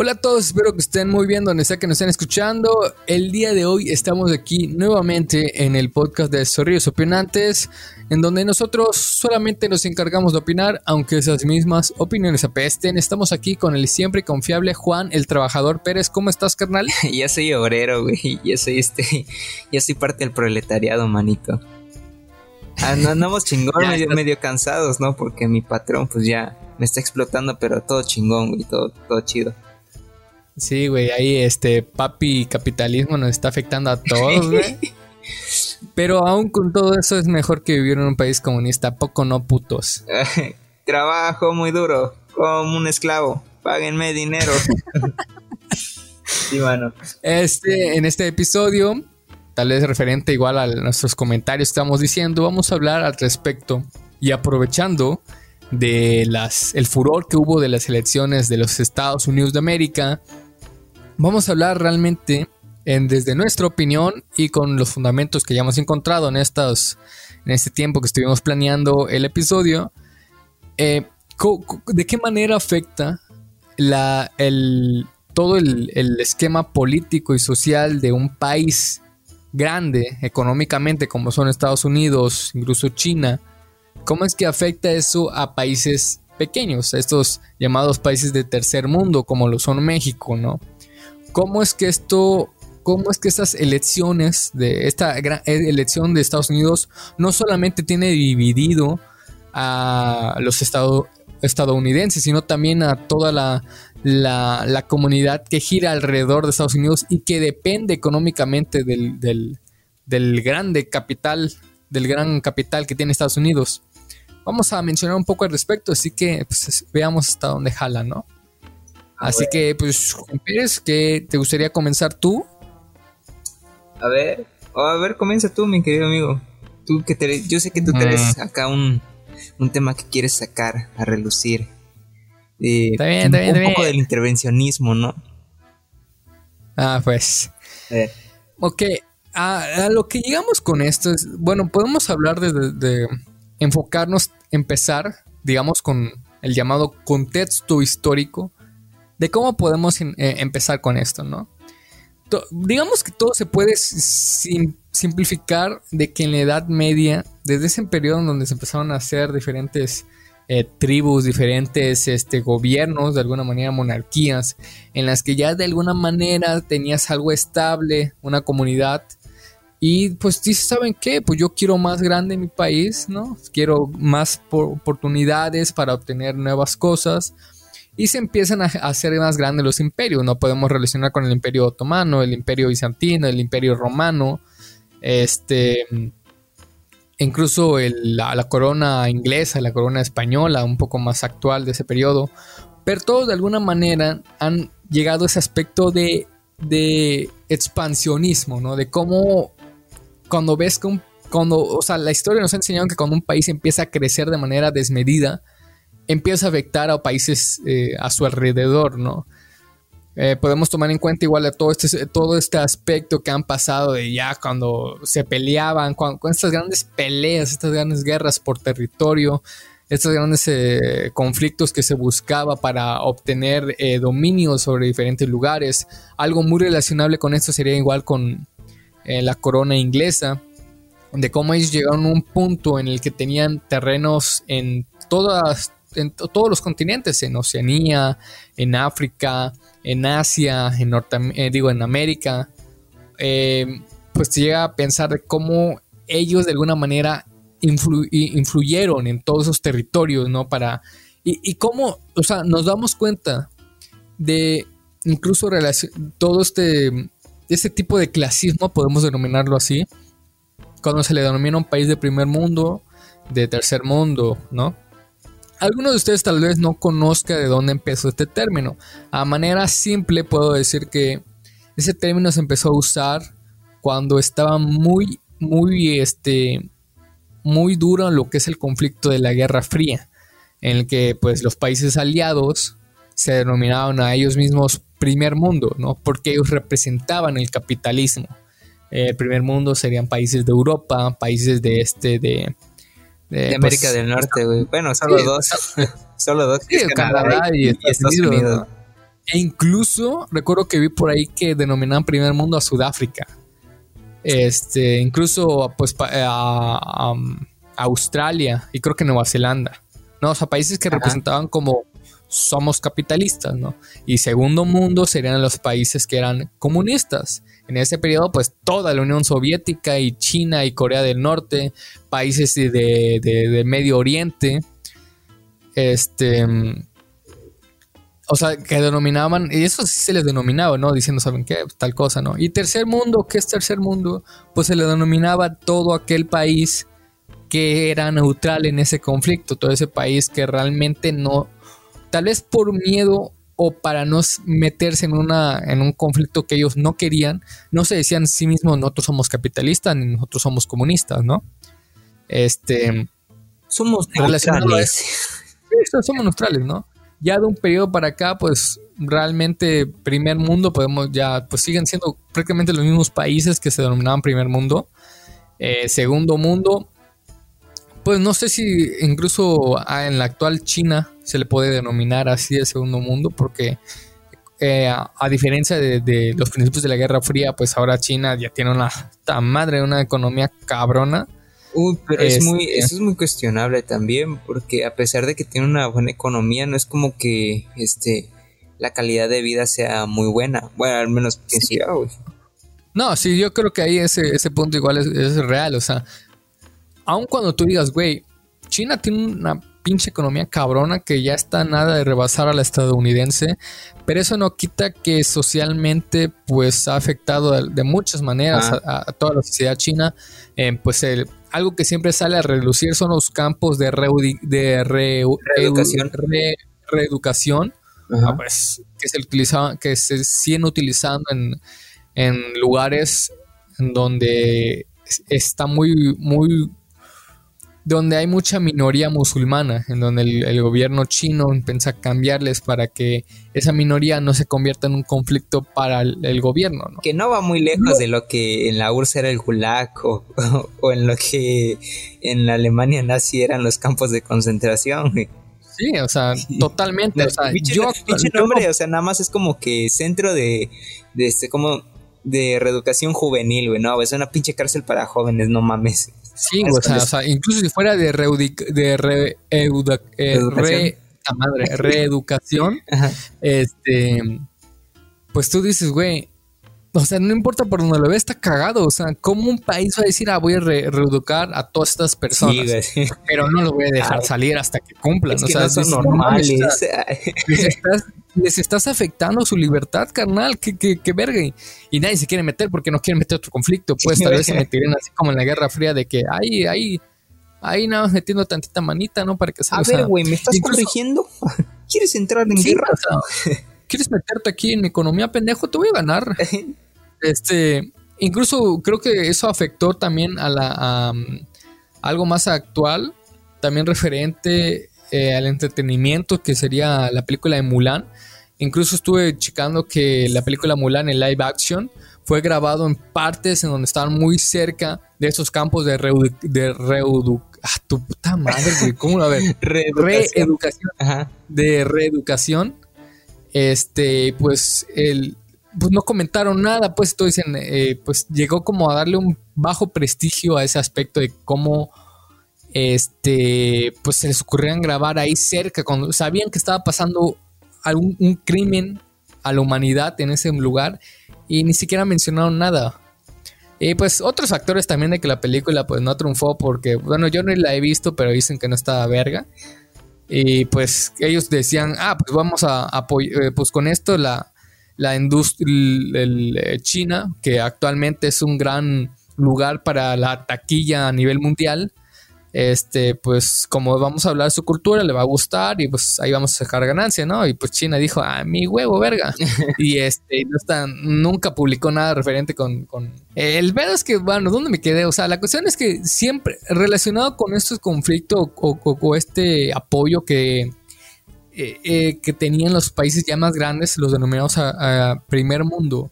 Hola a todos, espero que estén muy bien donde sea que nos estén escuchando. El día de hoy estamos aquí nuevamente en el podcast de Zorrillos Opinantes, en donde nosotros solamente nos encargamos de opinar, aunque esas mismas opiniones apesten. Estamos aquí con el siempre confiable Juan, el trabajador Pérez. ¿Cómo estás, carnal? ya soy obrero, güey. Ya soy este, ya soy parte del proletariado, manito. Ah, andamos chingón, medio, medio cansados, ¿no? Porque mi patrón, pues ya me está explotando, pero todo chingón, güey, todo, todo chido. Sí, güey, ahí este papi capitalismo nos está afectando a todos, güey. Pero aún con todo eso es mejor que vivir en un país comunista, poco no putos. Trabajo muy duro, como un esclavo. Páguenme dinero. sí, mano. Este, en este episodio, tal vez referente igual a nuestros comentarios que estamos diciendo, vamos a hablar al respecto y aprovechando de las el furor que hubo de las elecciones de los Estados Unidos de América vamos a hablar realmente en, desde nuestra opinión y con los fundamentos que ya hemos encontrado en, estos, en este tiempo que estuvimos planeando el episodio. Eh, ¿De qué manera afecta todo el, esquema político y social de un país grande económicamente como son Estados Unidos, incluso China? ¿Cómo es que afecta eso a países pequeños, a estos llamados países de tercer mundo como lo son México, ¿no? Cómo es que esto, cómo es que estas elecciones, de esta gran elección de Estados Unidos, no solamente tiene dividido a los estadounidenses, sino también a toda la, la, comunidad que gira alrededor de Estados Unidos y que depende económicamente del, del, grande capital, del gran capital que tiene Estados Unidos. Vamos a mencionar un poco al respecto, así que pues, veamos hasta dónde jala, ¿no? Así que, pues, Juan Pérez, ¿qué te gustaría comenzar tú? A ver, a ver, comienza tú, mi querido amigo. Tú que te, yo sé que tú tienes mm. acá un, tema que quieres sacar a relucir. Eh, está bien, está bien, un poco del intervencionismo, ¿no? Ah, pues. Ok, a, lo que llegamos con esto es, bueno, podemos hablar de, de enfocarnos, empezar, digamos, con el llamado contexto histórico de cómo podemos eh, empezar con esto, ¿no? digamos que todo se puede simplificar de que en la Edad Media, desde ese periodo en donde se empezaron a hacer diferentes eh, tribus, diferentes este, gobiernos, de alguna manera monarquías, en las que ya de alguna manera tenías algo estable, una comunidad, y pues dices, ¿saben qué? Pues yo quiero más grande mi país, ¿no? Quiero más oportunidades para obtener nuevas cosas y se empiezan a hacer más grandes los imperios. No podemos relacionar con el imperio otomano, el imperio bizantino, el imperio romano, este, incluso la, corona inglesa, la corona española, un poco más actual de ese periodo. Pero todos de alguna manera han llegado a ese aspecto de, de expansionismo, ¿no? De cómo cuando ves que cuando, o sea, la historia nos ha enseñado que cuando un país empieza a crecer de manera desmedida, empieza a afectar a países eh, a su alrededor, ¿no? Eh, podemos tomar en cuenta igual todo este, todo este aspecto que han pasado de ya cuando se peleaban, con, estas grandes peleas, estas grandes guerras por territorio, estos grandes eh, conflictos que se buscaba para obtener dominio sobre diferentes lugares. Algo muy relacionable con esto sería igual con la corona inglesa, de cómo ellos llegaron a un punto en el que tenían terrenos en todas, en todos los continentes, en Oceanía, en África, en Asia, en Norte, eh, digo, en América, eh, pues se llega a pensar de cómo ellos de alguna manera influyeron en todos esos territorios, ¿no? Para, y, cómo, o sea, nos damos cuenta de incluso todo este, este tipo de clasismo, podemos denominarlo así, cuando se le denomina un país de primer mundo, de tercer mundo, ¿no? Algunos de ustedes tal vez no conozcan de dónde empezó este término. A manera simple puedo decir que ese término se empezó a usar cuando estaba muy, muy, este, muy duro lo que es el conflicto de la Guerra Fría, en el que pues los países aliados se denominaban a ellos mismos primer mundo, ¿no? Porque ellos representaban el capitalismo. El primer mundo serían países de Europa, países de este, de, de, América pues, del Norte, güey. Bueno, solo dos. solo dos. Canadá, y, Estados, Unidos. E incluso recuerdo que vi por ahí que denominaban primer mundo a Sudáfrica. Este, incluso pues a, Australia y creo que Nueva Zelanda. No, o sea, países que representaban como somos capitalistas, ¿no? Y segundo mundo serían los países que eran comunistas. En ese periodo, pues toda la Unión Soviética y China y Corea del Norte, países de, de Medio Oriente, este, o sea, que denominaban, y eso sí se les denominaba, ¿no? Diciendo, ¿saben qué? Tal cosa, ¿no? Y tercer mundo, ¿qué es tercer mundo? Pues se le denominaba todo aquel país que era neutral en ese conflicto, todo ese país que realmente no, tal vez por miedo o para no meterse en, una, en un conflicto que ellos no querían, no se decían sí mismos, nosotros somos capitalistas ni nosotros somos comunistas, ¿no? Este... Somos neutrales. somos neutrales, ¿no? ya de un periodo para acá, pues realmente primer mundo, podemos ya, pues siguen siendo prácticamente los mismos países que se denominaban primer mundo. Eh, segundo mundo, pues no sé si incluso en la actual China se le puede denominar así de segundo mundo, porque eh, a, diferencia de, de, los principios de la Guerra Fría, pues ahora China ya tiene una madre, una economía cabrona Uy, pero es muy, este eso es muy cuestionable también, porque a pesar de que tiene una buena economía, no es como que este la calidad de vida sea muy buena. Bueno, al menos que sí. No, sí, yo creo que ahí ese, ese punto igual es, real. O sea, aun cuando tú digas, güey, China tiene una pinche economía cabrona que ya está nada de rebasar a la estadounidense, pero eso no quita que socialmente pues ha afectado de, muchas maneras a, toda la sociedad china, eh, pues el, algo que siempre sale a relucir son los campos de, de reeducación, ah, pues, que, se utilizaban, que se siguen utilizando en, lugares en donde está muy, muy donde hay mucha minoría musulmana, en donde el, gobierno chino piensa cambiarles para que esa minoría no se convierta en un conflicto para el, gobierno. Que no va muy lejos de lo que en la URSS era el Gulag o, en lo que en la Alemania nazi eran los campos de concentración. Sí, o sea, totalmente. o sea, yo, nombre, o sea, nada más es como que centro de, de este, como de reeducación juvenil, güey, no, es una pinche cárcel para jóvenes, no mames. Sí, o sea, o sea, incluso si fuera de, de re, eh, madre, reeducación, este, pues tú dices, güey, o sea, no importa por donde lo ve, está cagado. O sea, ¿cómo un país va a decir, ah, voy a reeducar a todas estas personas? Pero no lo voy a dejar salir hasta que cumplan. o sea, son normales. Les, estás, afectando su libertad, carnal. Que, que, verga. Y, nadie se quiere meter porque no quiere meter otro conflicto. Pues tal vez se meterían así como en la Guerra Fría de que ahí, ahí, ahí nada más metiendo tantita manita, ¿no? Para que se A ver, güey, ¿me estás corrigiendo? ¿Quieres entrar en guerra? ¿Quieres meterte aquí en mi economía, pendejo? Te voy a ganar. este, incluso creo que eso afectó también a la algo más actual, también referente eh, al entretenimiento, que sería la película de Mulan. Incluso estuve checando que la película Mulan en live action fue grabado en partes en donde estaban muy cerca de esos campos de, de reeducación. Ah, tu puta madre, ¿Cómo a ver? reeducación. De reeducación este, pues, el, pues no comentaron nada, pues dicen, eh, pues llegó como a darle un bajo prestigio a ese aspecto de cómo, este, pues se les ocurrían grabar ahí cerca, cuando sabían que estaba pasando algún un crimen a la humanidad en ese lugar y ni siquiera mencionaron nada. Y pues otros factores también de que la película pues no triunfó porque, bueno, yo no la he visto, pero dicen que no estaba verga. Y pues ellos decían, ah, pues vamos a apoyar, eh, pues con esto la, la industria eh, China, que actualmente es un gran lugar para la taquilla a nivel mundial, este, pues como vamos a hablar de su cultura, le va a gustar y pues ahí vamos a sacar ganancia, ¿no? Y pues China dijo, ah, mi huevo, verga. y este, no nunca publicó nada referente con, con... El ver es que, bueno, ¿dónde me quedé? O sea, la cuestión es que siempre relacionado con estos conflictos o, este apoyo que, eh, eh, que tenían los países ya más grandes, los denominados a primer mundo,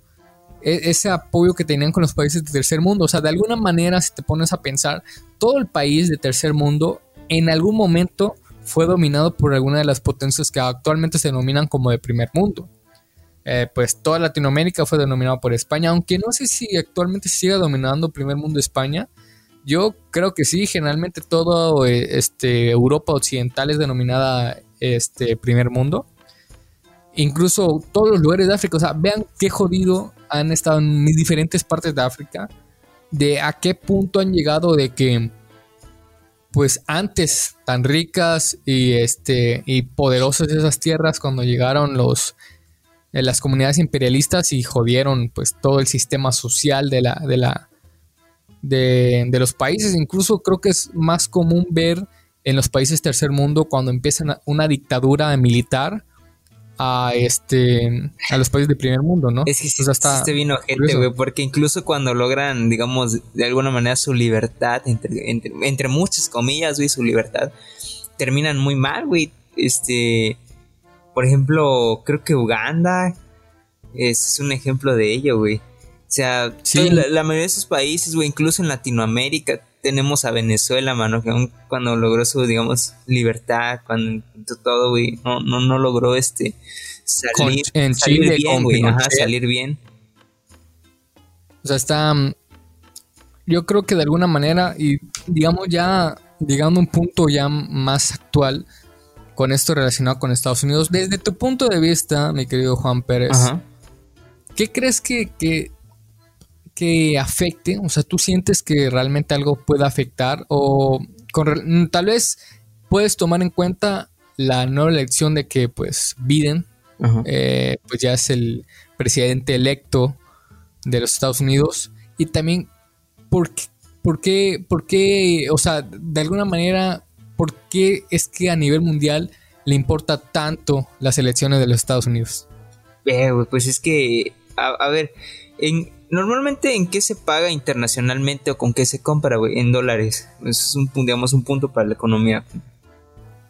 ese apoyo que tenían con los países de tercer mundo. O sea, de alguna manera, si te pones a pensar, todo el país de tercer mundo en algún momento fue dominado por alguna de las potencias que actualmente se denominan como de primer mundo. eh, pues toda Latinoamérica fue denominado por España, aunque no sé si actualmente sigue dominando primer mundo España. Yo creo que sí, generalmente todo eh, este, Europa occidental es denominada este, primer mundo. Incluso todos los lugares de África, o sea, vean qué jodido han estado en diferentes partes de África, de a qué punto han llegado de que pues antes tan ricas y este y poderosas esas tierras cuando llegaron los eh, las comunidades imperialistas y jodieron pues todo el sistema social de la de la de, los países. Incluso creo que es más común ver en los países tercer mundo cuando empiezan una dictadura militar a este a los países de primer mundo, ¿no? Es que sí, este vino gente, güey, porque incluso cuando logran, digamos, de alguna manera su libertad, entre, entre, muchas comillas, güey, su libertad, terminan muy mal, güey. Este, por ejemplo, creo que Uganda es, un ejemplo de ello, güey. O sea, la, la, mayoría de esos países, güey, incluso en Latinoamérica, tenemos a Venezuela, mano, que aún cuando logró su, digamos, libertad, cuando todo, güey, no, no, no logró este salir, en salir bien, güey, ajá, salir bien. O sea, está, mm, yo creo que de alguna manera, y digamos ya, llegando a un punto ya más actual, con esto relacionado con Estados Unidos, desde tu punto de vista, mi querido Juan Pérez, ¿qué crees que, que que afecte? O sea, ¿tú sientes que realmente algo pueda afectar? O con, tal vez puedes tomar en cuenta la nueva elección de que pues Biden eh, pues ya es el presidente electo de los Estados Unidos y también por qué, por qué, por qué, o sea, de alguna manera, ¿por qué es que a nivel mundial le importa tanto las elecciones de los Estados Unidos? Eh, pues es que, a ver, en, Normalmente, ¿en qué se paga internacionalmente o con qué se compra, güey? En dólares. Eso es un, digamos, un punto para la economía.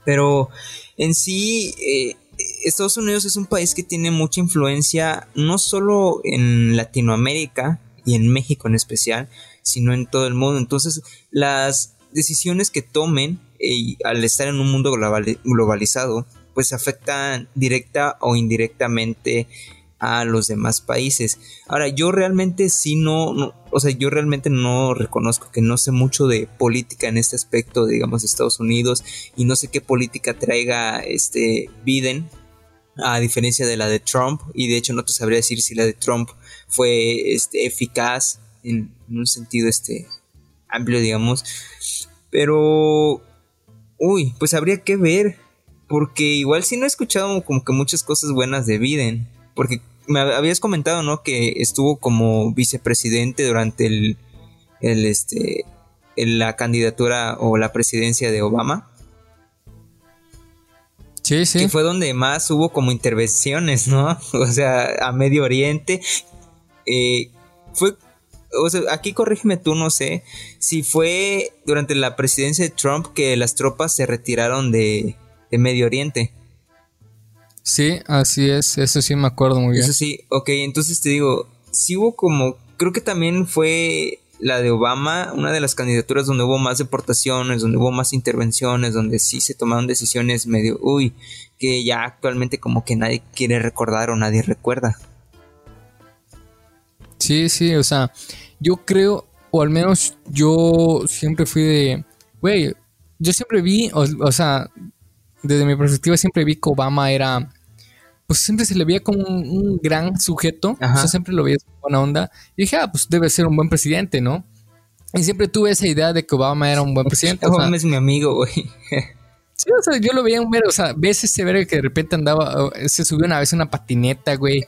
Pero en sí, eh, Estados Unidos es un país que tiene mucha influencia, no solo en Latinoamérica y en México en especial, sino en todo el mundo. Entonces, las decisiones que tomen eh, al estar en un mundo globalizado, pues afectan directa o indirectamente a los demás países. Ahora, yo realmente sí no, o sea, yo realmente no reconozco que no sé mucho de política en este aspecto, digamos, de Estados Unidos, y no sé qué política traiga este Biden, a diferencia de la de Trump, y de hecho no te sabría decir si la de Trump fue este, eficaz en, un sentido este, amplio, digamos, pero, uy, pues habría que ver, porque igual sí no he escuchado como que muchas cosas buenas de Biden porque me habías comentado, ¿no? Que estuvo como vicepresidente durante el, el este, la candidatura o la presidencia de Obama. Sí, sí. Que fue donde más hubo como intervenciones, ¿no? O sea, a Medio Oriente. Eh, fue, o sea, aquí corrígeme tú, no sé, si fue durante la presidencia de Trump que las tropas se retiraron de, de Medio Oriente. Sí, así es, eso sí me acuerdo muy bien. Eso sí, ok, entonces te digo, sí hubo como, creo que también fue la de Obama, una de las candidaturas donde hubo más deportaciones, donde hubo más intervenciones, donde sí se tomaron decisiones medio, uy, que ya actualmente como que nadie quiere recordar o nadie recuerda. Sí, sí, o sea, yo creo, o al menos yo siempre fui de, güey, yo siempre vi, o sea, desde mi perspectiva siempre vi que Obama era pues siempre se le veía como un, gran sujeto, o sea, siempre lo veía como buena onda. Y dije, ah, pues debe ser un buen presidente, ¿no? Y siempre tuve esa idea de que Obama era un buen presidente. Obama es mi amigo, güey. sí, o sea, yo lo veía un ver, o sea, ves ese ver que de repente andaba, se subió una vez una patineta, güey.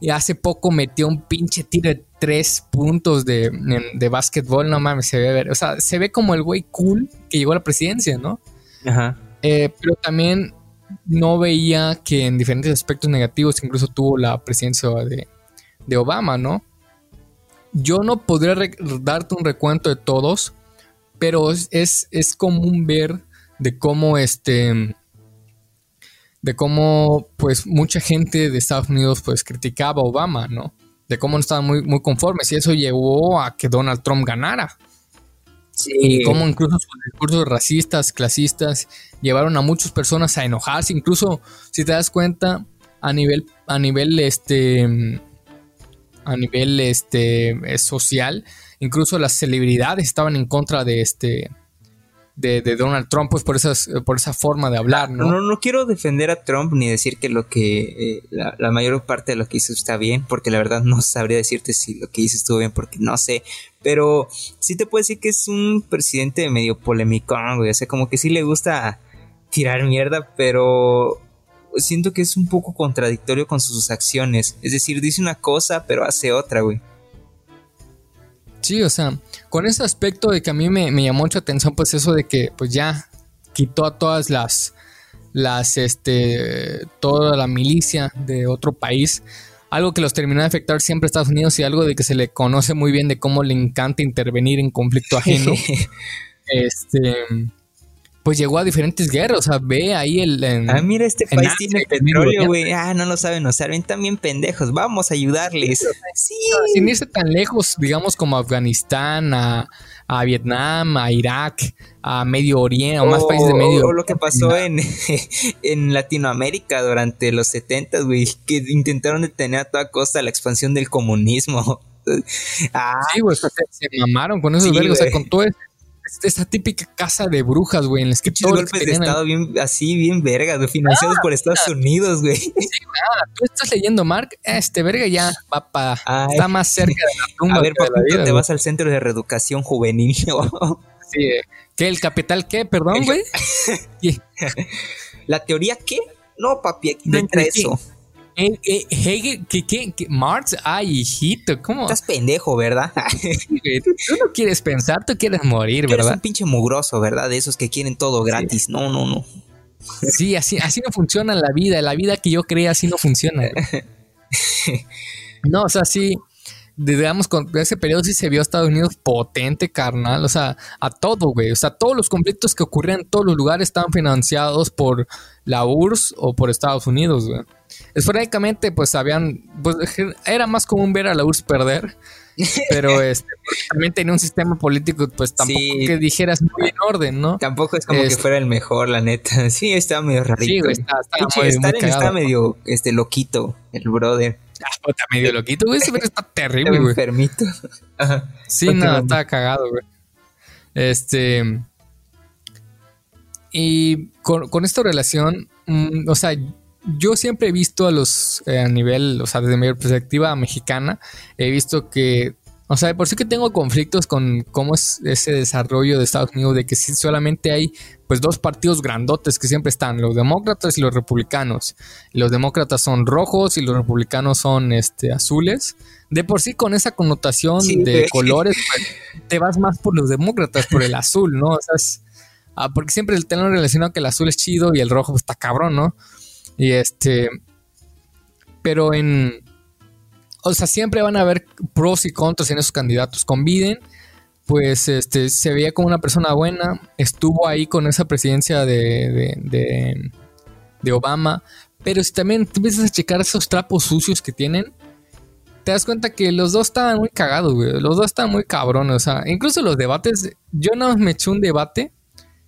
Y hace poco metió un pinche tiro de tres puntos de, de básquetbol, no mames, se ve, o sea, se ve como el güey cool que llegó a la presidencia, ¿no? Ajá. Eh, pero también no veía que en diferentes aspectos negativos incluso tuvo la presidencia de, Obama, ¿no? Yo no podría darte un recuento de todos, pero es, es, común ver de cómo este de cómo pues mucha gente de Estados Unidos pues criticaba a Obama, ¿no? De cómo no estaban muy, muy conformes y eso llevó a que Donald Trump ganara. Y cómo incluso sus discursos racistas, clasistas, llevaron a muchas personas a enojarse. Incluso, si te das cuenta, a nivel, a nivel, este, a nivel, este, eh, social. Incluso las celebridades estaban en contra de este, de, Donald Trump, pues por, esas, por esa forma de hablar, ¿no? No, no quiero defender a Trump ni decir que lo que eh, la, mayor parte de lo que hizo está bien, porque la verdad no sabría decirte si lo que hizo estuvo bien, porque no sé. Pero sí te puedo decir que es un presidente medio polémico, güey. O sea, como que sí le gusta tirar mierda, pero siento que es un poco contradictorio con sus acciones. Es decir, dice una cosa, pero hace otra, güey. Sí, o sea, con ese aspecto de que a mí me, llamó mucha atención, pues eso de que pues ya quitó a todas las, las, este, toda la milicia de otro país. Algo que los terminó de afectar siempre a Estados Unidos y algo de que se le conoce muy bien de cómo le encanta intervenir en conflicto ajeno. este pues llegó a diferentes guerras. O sea, ve ahí el. ah, mira, este país tiene petróleo, güey. Ah, no lo saben usar. Ven también pendejos. Vamos a ayudarles. Sí. Sin irse tan lejos, digamos, como Afganistán, a, Vietnam, a Irak, a Medio Oriente, o, más países de Medio Oriente. O lo que pasó en, en Latinoamérica durante los 70, güey, que intentaron detener a toda costa la expansión del comunismo. Ah. Sí, güey, se, mamaron con esos sí, O sea, con todo eso esta típica casa de brujas, güey, en las que todos golpes de estado bien, así, bien verga, financiados por Estados Unidos, güey. Sí, nada, tú estás leyendo, Mark, este verga ya, papá, está más cerca de la tumba. A ver, papá, te vas al centro de reeducación juvenil. sí, eh, ¿qué? ¿El capital qué? Perdón, güey. ¿La teoría qué? No, papi, aquí no entra eso. Eh, eh, Hegel, ¿qué, qué, qué? Marx, ay, hijito, ¿cómo? Estás pendejo, ¿verdad? tú no quieres pensar, tú quieres morir, ¿verdad? Eres un pinche mugroso, ¿verdad? De esos que quieren todo gratis. No, no, no. Sí, así, así no funciona la vida. La vida que yo creía así no funciona. No, o sea, sí digamos, con ese periodo sí se vio a Estados Unidos potente, carnal. O sea, a todo, güey. O sea, todos los conflictos que ocurrían en todos los lugares estaban financiados por la URSS o por Estados Unidos, güey. Esporádicamente, pues habían. Pues, era más común ver a la URSS perder. Pero este, también tenía un sistema político, pues tampoco que dijeras muy en orden, ¿no? Tampoco es como que este fuera el mejor, la neta. Sí, estaba medio rarito. Sí, está, medio este, loquito, el brother. Ah, está medio loquito, güey. Ese está terrible, güey. Enfermito. Sí, no, está cagado, güey. Este. Y con, con esta relación, mm, o sea, yo siempre he visto a los, eh, a nivel, o sea, desde mi perspectiva mexicana, he visto que, o sea, por sí que tengo conflictos con cómo es ese desarrollo de Estados Unidos, de que si solamente hay, pues, dos partidos grandotes que siempre están, los demócratas y los republicanos. Los demócratas son rojos y los republicanos son, este, azules. De por sí, con esa connotación de colores, pues, te vas más por los demócratas, por el azul, ¿no? O sea, ah, porque siempre el tenor relacionado que el azul es chido y el rojo está cabrón, ¿no? Y este. Pero en. O sea, siempre van a haber pros y contras en esos candidatos. Con Biden, pues este, se veía como una persona buena. Estuvo ahí con esa presidencia de, de, de, Obama. Pero si también te empiezas a checar esos trapos sucios que tienen, te das cuenta que los dos estaban muy cagados. Los dos estaban muy cabrones. O sea, incluso los debates. Yo no me eché un debate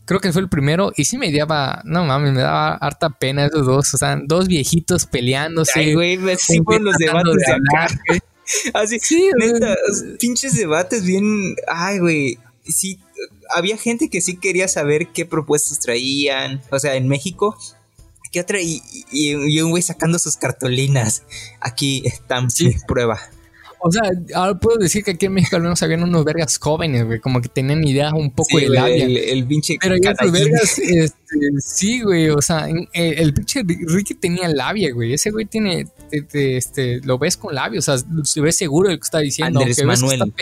creo que fue el primero y sí me daba, no mames, me daba harta pena esos dos, o sea, dos viejitos peleándose. Ay, güey, sí fueron los debates de, acá. Así, sí, neta, pinches debates bien, ay, güey, sí, había gente que sí quería saber qué propuestas traían, o sea, en México, ¿qué otra? Y, y, un güey sacando sus cartolinas, aquí están, sí. prueba. O sea, ahora puedo decir que aquí en México al menos habían unos vergas jóvenes, güey, como que tenían ideas un poco de labia. El, el, pinche Pero ya esos vergas, este, sí, güey, o sea, el, el, pinche Ricky tenía labia, güey. Ese güey tiene, este, lo ves con labia, o sea, se ve seguro de lo que está diciendo. Andrés Manuel,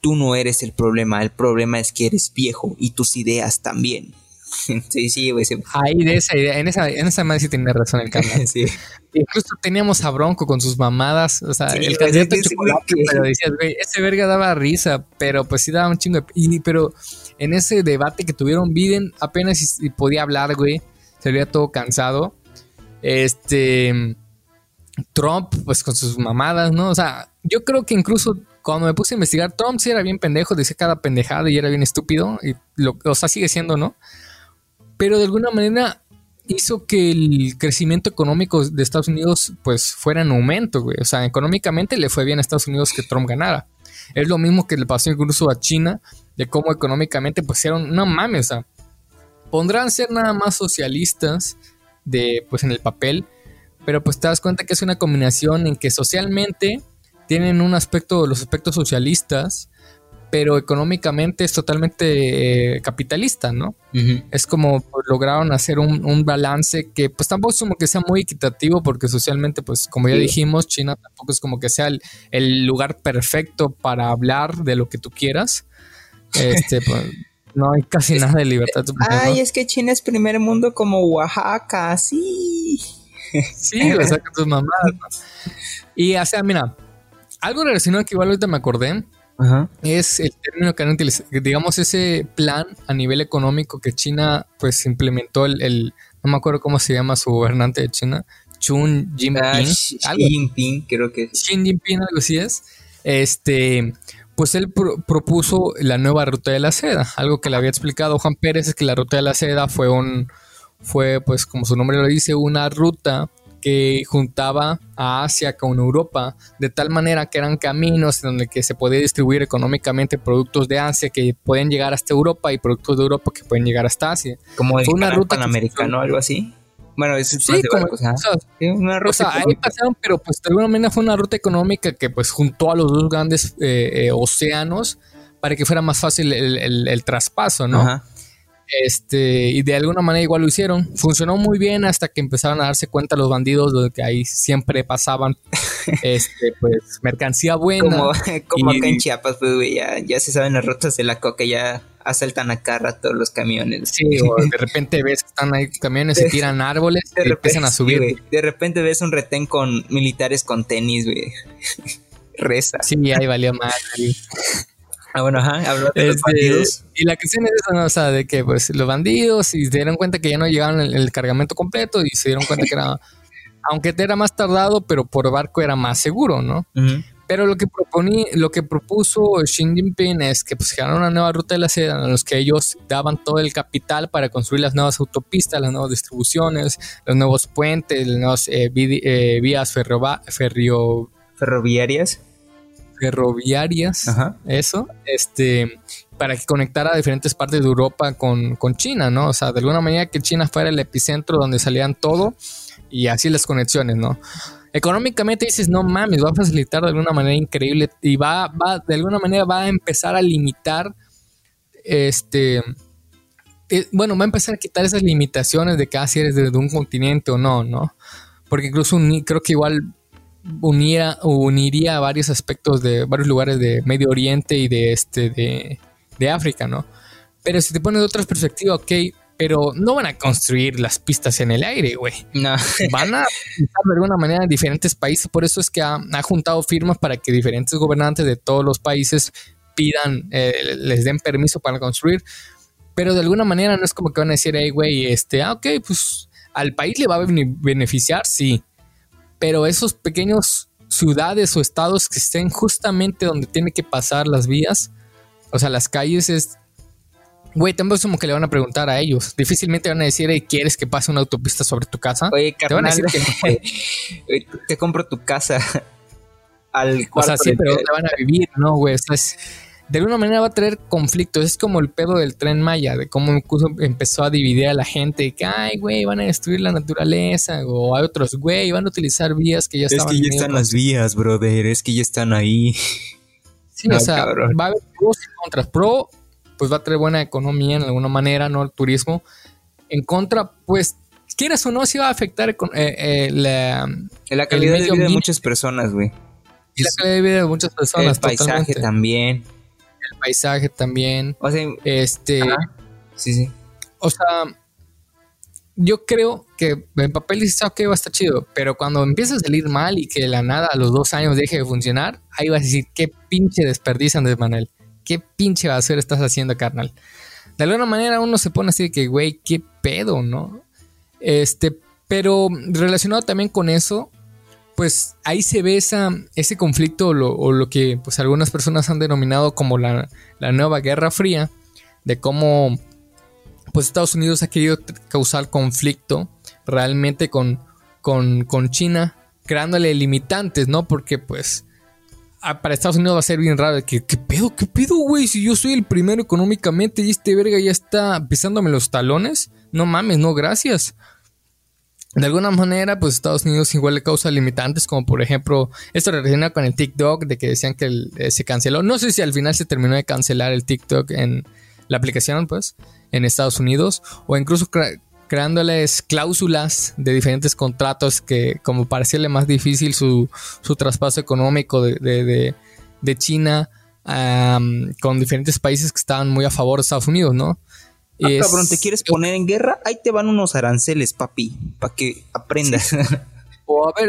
tú no eres el problema, el problema es que eres viejo y tus ideas también. sí, sí, güey. Ahí de esa idea, en esa, en esa madre sí tenía razón el canal. sí. Incluso teníamos a Bronco con sus mamadas, o sea, el candidato chocolate, pero decías, güey, ese verga daba risa, pero pues sí daba un chingo de... Y, pero en ese debate que tuvieron Biden, apenas podía hablar, güey, se veía todo cansado. Este... Trump, pues con sus mamadas, ¿no? O sea, yo creo que incluso cuando me puse a investigar, Trump sí era bien pendejo, decía cada pendejada y era bien estúpido, y lo, o sea, sigue siendo, ¿no? Pero de alguna manera hizo que el crecimiento económico de Estados Unidos pues fuera en aumento, güey. O sea, económicamente le fue bien a Estados Unidos que Trump ganara. Es lo mismo que le pasó incluso a China, de cómo económicamente pues eran, no mames, o sea, pondrán ser nada más socialistas de pues en el papel, pero pues te das cuenta que es una combinación en que socialmente tienen un aspecto, los aspectos socialistas, pero económicamente es totalmente eh, capitalista, ¿no? Es como pues, lograron hacer un, balance que pues tampoco es como que sea muy equitativo porque socialmente pues como ya dijimos, China tampoco es como que sea el, lugar perfecto para hablar de lo que tú quieras. Este, pues, no hay casi nada de libertad. Ay, es que China es primer mundo como Oaxaca, sí. Sí, lo sacan tus mamadas. Y o sea, mira, algo relacionado que igual ahorita me acordé es el término que han utilizado, digamos, ese plan a nivel económico que China pues implementó el, no me acuerdo cómo se llama su gobernante de China, Chun Jinping. Ah, Xi Jinping, creo que Xi Jinping, algo así es. Este, pues él propuso la nueva ruta de la seda. Algo que le había explicado Juan Pérez es que la ruta de la seda fue un, fue pues como su nombre lo dice, una ruta que juntaba a Asia con Europa, de tal manera que eran caminos en donde que se podía distribuir económicamente productos de Asia que pueden llegar hasta Europa y productos de Europa que pueden llegar hasta Asia. Como fue una ruta o algo así. Bueno, es sí, como, una ruta ahí pasaron, pero pues de alguna manera fue una ruta económica que pues juntó a los dos grandes eh, eh, océanos para que fuera más fácil el, el traspaso, ¿no? Ajá. Este, y de alguna manera igual lo hicieron. Funcionó muy bien hasta que empezaron a darse cuenta los bandidos de que ahí siempre pasaban este, pues, mercancía buena. Como, acá en Chiapas, pues, ya, ya se saben las rutas de la coca, ya asaltan a carra todos los camiones. Sí, o de repente ves que están ahí camiones y tiran árboles y empiezan a subir. de repente ves un retén con militares con tenis, güey. Reza. Sí, ahí valió mal. Ah, bueno, ajá, habló de los este, bandidos. Y la cuestión es esa, o sea, de que pues los bandidos y se dieron cuenta que ya no llegaban el, cargamento completo y se dieron cuenta que era, aunque era más tardado, pero por barco era más seguro, ¿no? Pero lo que proponí, lo que propuso Xi Jinping es que pues crearon una nueva ruta de la seda en los que ellos daban todo el capital para construir las nuevas autopistas, las nuevas distribuciones, los nuevos puentes, las nuevas eh, eh, vías ferrio, ferroviarias eso, este, para que conectara a diferentes partes de Europa con, China, ¿no? O sea, de alguna manera que China fuera el epicentro donde salían todo y así las conexiones, ¿no? Económicamente dices, no mames, va a facilitar de alguna manera increíble y va, va de alguna manera va a empezar a limitar, este, eh, bueno, va a empezar a quitar esas limitaciones de que ah, si eres de, un continente o no, ¿no? Porque incluso creo que igual unía, uniría varios aspectos de varios lugares de Medio Oriente y de este de, África, ¿no? Pero si te pones de otra perspectiva, ok, pero no van a construir las pistas en el aire, güey. No. Van a de alguna manera en diferentes países. Por eso es que ha, juntado firmas para que diferentes gobernantes de todos los países pidan, eh, les den permiso para construir. Pero de alguna manera no es como que van a decir, hey, güey, este, ah, ok, pues al país le va a beneficiar, sí pero esos pequeños ciudades o estados que estén justamente donde tiene que pasar las vías, o sea, las calles es... Güey, tampoco como que le van a preguntar a ellos. Difícilmente van a decir, ¿quieres que pase una autopista sobre tu casa? Oye, te van a decir que te compro tu casa al cuarto. O sea, sí, pero ¿dónde van a vivir? No, güey. O sea, es, de alguna manera va a traer conflictos. Es como el pedo del tren Maya, de cómo incluso empezó a dividir a la gente, que, ay, güey, van a destruir la naturaleza, o hay otros, güey, van a utilizar vías que ya es estaban. Es que ya están las vías, brother, es que ya están ahí. Sí, o sea, va a haber pros y contras. Pro, pues va a traer buena economía en alguna manera, ¿no? El turismo. En contra, pues, quieras o no, sí va a afectar eh, eh, la, la calidad de vida de muchas personas, güey. Y la calidad de vida de muchas personas. El paisaje también el paisaje también. O sea, este. Sí, sí. O sea, yo creo que en papel dices, ok, va a estar chido, pero cuando empieza a salir mal y que de la nada a los dos años deje de funcionar, ahí vas a decir, qué pinche desperdician de Manuel. Qué pinche basura estás haciendo, carnal. De alguna manera uno se pone así de que, güey, qué pedo, ¿no? Este, pero relacionado también con eso, pues ahí se ve ese conflicto o lo que pues algunas personas han denominado como la, nueva Guerra Fría, de cómo pues Estados Unidos ha querido causar conflicto realmente con, con, con China, creándole limitantes, ¿no? Porque pues para Estados Unidos va a ser bien raro. ¿Qué, qué pedo? ¿Qué pedo, güey? Si yo soy el primero económicamente y este verga ya está pisándome los talones. No mames, no, gracias. De alguna manera, pues Estados Unidos igual le causa limitantes, como por ejemplo, esto relaciona con el TikTok, de que decían que eh, se canceló. No sé si al final se terminó de cancelar el TikTok en la aplicación, pues, en Estados Unidos, o incluso creándoles cláusulas de diferentes contratos que como parecía más difícil su, su traspaso económico de, China con diferentes países que estaban muy a favor de Estados Unidos, ¿no? Ah, cabrón, ¿te quieres poner en guerra? Ahí te van unos aranceles, papi, para que aprendas. O a ver,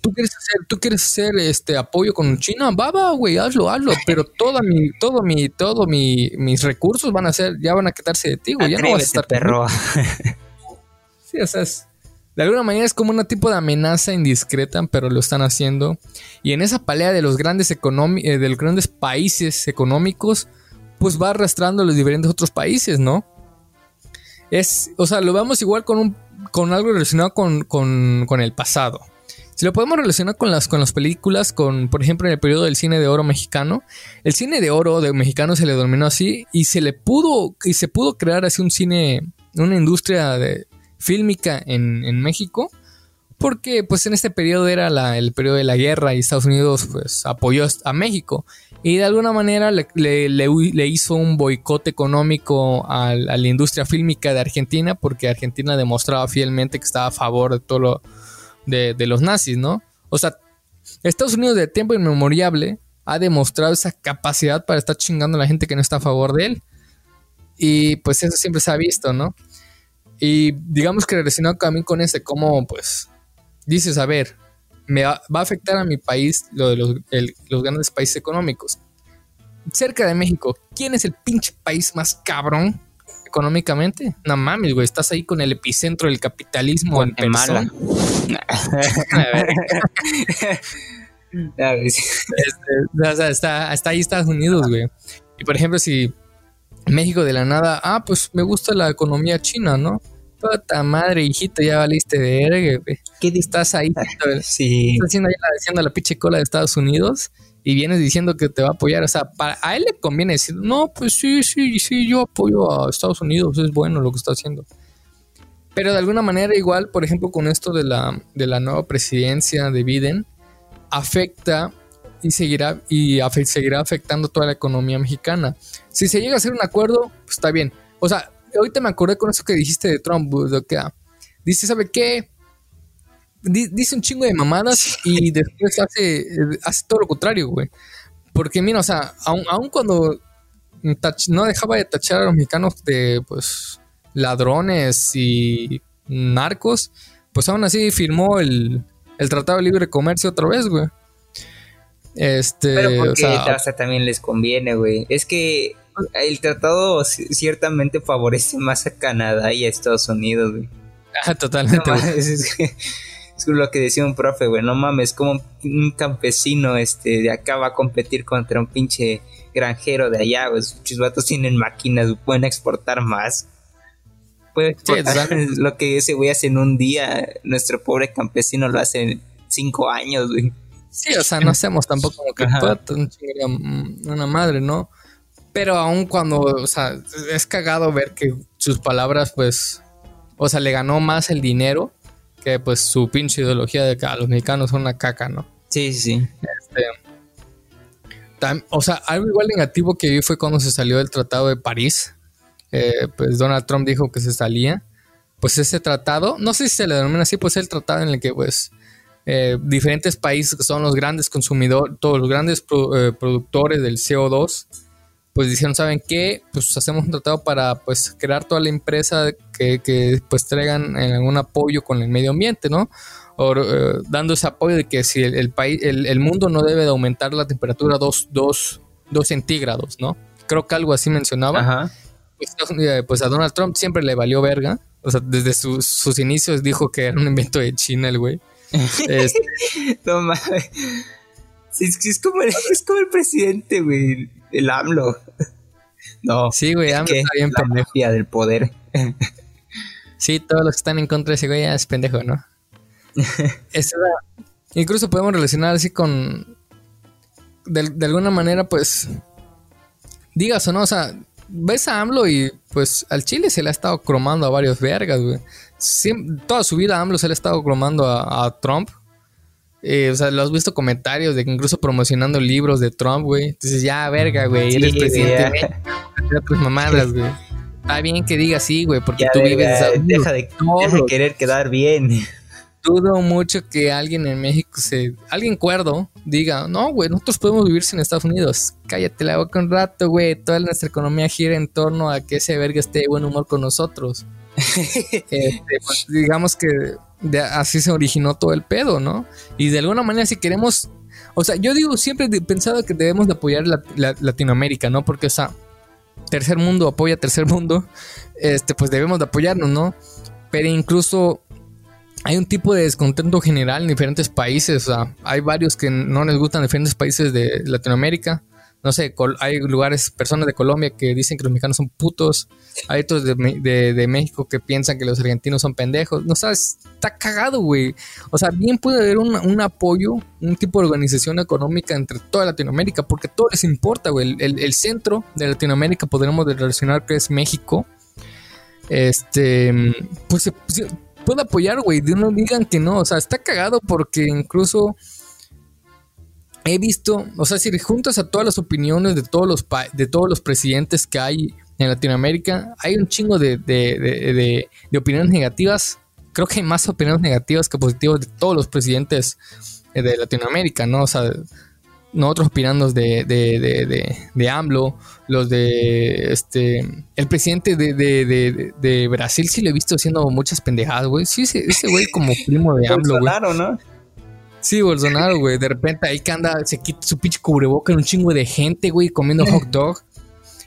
¿tú, quieres hacer, tú quieres hacer este apoyo con China, va, va, güey, hazlo, hazlo, pero toda mi, todo mi, todo mi, mis recursos van a ser, ya van a quitarse de ti, güey, ya no vas a estar perro. sí, o sea, es, de alguna manera es como un tipo de amenaza indiscreta, pero lo están haciendo. Y en esa pelea de los grandes eh, de los grandes países económicos, pues va arrastrando a los diferentes otros países, ¿no? Es, o sea, lo vemos igual con, un, con algo relacionado con, con, el pasado. Si lo podemos relacionar con las, con las películas, con, por ejemplo, en el periodo del cine de oro mexicano, el cine de oro de mexicano se le denominó así y se le pudo, y se pudo crear así un cine, una industria de, fílmica en, en México, porque pues en este periodo era la, el periodo de la guerra y Estados Unidos pues apoyó a México y de alguna manera le, le, hizo un boicot económico a, la industria fílmica de Argentina porque Argentina demostraba fielmente que estaba a favor de todo lo de, los nazis, ¿no? O sea, Estados Unidos de tiempo inmemoriable ha demostrado esa capacidad para estar chingando a la gente que no está a favor de él. Y pues eso siempre se ha visto, ¿no? Y digamos que relacionado también con ese, cómo pues dices, a ver, me va, a afectar a mi país lo de los, los grandes países económicos. Cerca de México, ¿quién es el pinche país más cabrón económicamente? No mames, güey, estás ahí con el epicentro del capitalismo en o sea, está, hasta ahí Estados Unidos, güey. Y por ejemplo, si México de la nada, ah, pues me gusta la economía china, ¿no? Puta madre, hijito, ya valiste verga, güey. ¿Qué estás ahí? sí. Estás haciendo ahí la, la pinche cola de Estados Unidos y vienes diciendo que te va a apoyar. O sea, para, a él le conviene decir, no, pues sí, sí, sí, yo apoyo a Estados Unidos, es bueno lo que está haciendo. Pero de alguna manera, igual, por ejemplo, con esto de la, de la nueva presidencia de Biden, afecta y seguirá, y seguirá afectando toda la economía mexicana. Si se llega a hacer un acuerdo, pues está bien. O sea, ahorita me acordé con eso que dijiste de Trump, que dice, ¿sabe qué? dice un chingo de mamadas y después hace, hace todo lo contrario, güey. Porque mira, o sea, aun, cuando no dejaba de tachar a los mexicanos de, pues, ladrones y narcos, pues aún así firmó el, el Tratado de Libre Comercio otra vez, güey. Este, Pero porque o sea, también les conviene, güey. Es que el tratado ciertamente favorece más a Canadá y a Estados Unidos, güey. Ah, totalmente. es, lo que decía un profe, güey. No mames, como un campesino este, de acá va a competir contra un pinche granjero de allá, güey. Sus vatos tienen máquinas, pueden exportar más. Puede exportar lo que ese güey hace en un día. Nuestro pobre campesino lo hace en cinco años, güey. Sí, o sea, no hacemos tampoco como que una madre, ¿no? Pero aún cuando, o sea, es cagado ver que sus palabras, pues, o sea, le ganó más el dinero que pues su pinche ideología de que a los mexicanos son una caca, ¿no? Sí, sí. Este, o sea, algo igual negativo que vi fue cuando se salió del Tratado de París. Eh, pues Donald Trump dijo que se salía. Pues ese tratado, no sé si se le denomina así, pues el tratado en el que pues eh, diferentes países que son los grandes consumidores, todos los grandes eh, productores del CO2, pues dijeron, ¿saben qué? Pues hacemos un tratado para pues crear toda la empresa que, que pues traigan algún apoyo con el medio ambiente, ¿no? O, eh, dando ese apoyo de que si el, país, el, mundo no debe de aumentar la temperatura 2 dos, dos, centígrados, ¿no? Creo que algo así mencionaba. Pues, pues, a Donald Trump siempre le valió verga. O sea, desde sus inicios dijo que era un invento de China el güey. Este, no mames. Es, como el, es como el presidente, güey. El AMLO. No. Sí, güey, AMLO está bien la mafia del poder. Sí, todos los que están en contra de ese güey es pendejo, ¿no? incluso podemos relacionar así con. De, alguna manera, pues. Digas o no, o sea, ves a AMLO y pues al Chile se le ha estado cromando a varios vergas, güey. toda su vida AMLO se le ha estado cromando a, Trump. Eh, o sea, lo has visto comentarios de que incluso promocionando libros de Trump, güey. Entonces, ya, verga, güey, eres presidente. De tus mamadas, güey. Está bien que diga sí, güey, porque tú vives. deja, de, querer quedar bien. Dudo mucho que alguien en México se. Alguien cuerdo diga, no, güey, nosotros podemos vivir sin Estados Unidos. Cállate la boca un rato, güey. Toda nuestra economía gira en torno a que ese verga esté de buen humor con nosotros. Este, pues, digamos que así se originó todo el pedo, ¿no? Y de alguna manera, si queremos. O sea, yo digo, siempre he pensado que debemos de apoyar la, Latinoamérica, ¿no? Porque, o sea, tercer mundo apoya tercer mundo, este, pues debemos de apoyarnos, ¿no? Pero incluso hay un tipo de descontento general en diferentes países, o sea, hay varios que no les gustan diferentes países de Latinoamérica. No sé, hay lugares, personas de Colombia que dicen que los mexicanos son putos. Hay otros de, de, México que piensan que los argentinos son pendejos. No sabes, está cagado, güey. O sea, bien puede haber un, un, apoyo, un tipo de organización económica entre toda Latinoamérica, porque todo les importa, güey. El, el, centro de Latinoamérica podremos relacionar que es México. Este, pues, pues puede apoyar, güey. De no digan que no. O sea, está cagado porque incluso he visto, o sea, si juntas a todas las opiniones de todos los, de todos los presidentes que hay en Latinoamérica, hay un chingo de, de, de, opiniones negativas. Creo que hay más opiniones negativas que positivas de todos los presidentes de Latinoamérica, ¿no? O sea, nosotros opinando de, de, de, AMLO, los de este el presidente de, Brasil sí lo he visto haciendo muchas pendejadas, güey. Sí, ese, ese güey como primo de AMLO, güey. ¿no? Sí, Bolsonaro, güey. De repente ahí que anda, se quita su pinche cubreboca en un chingo de gente, güey, comiendo hot dog.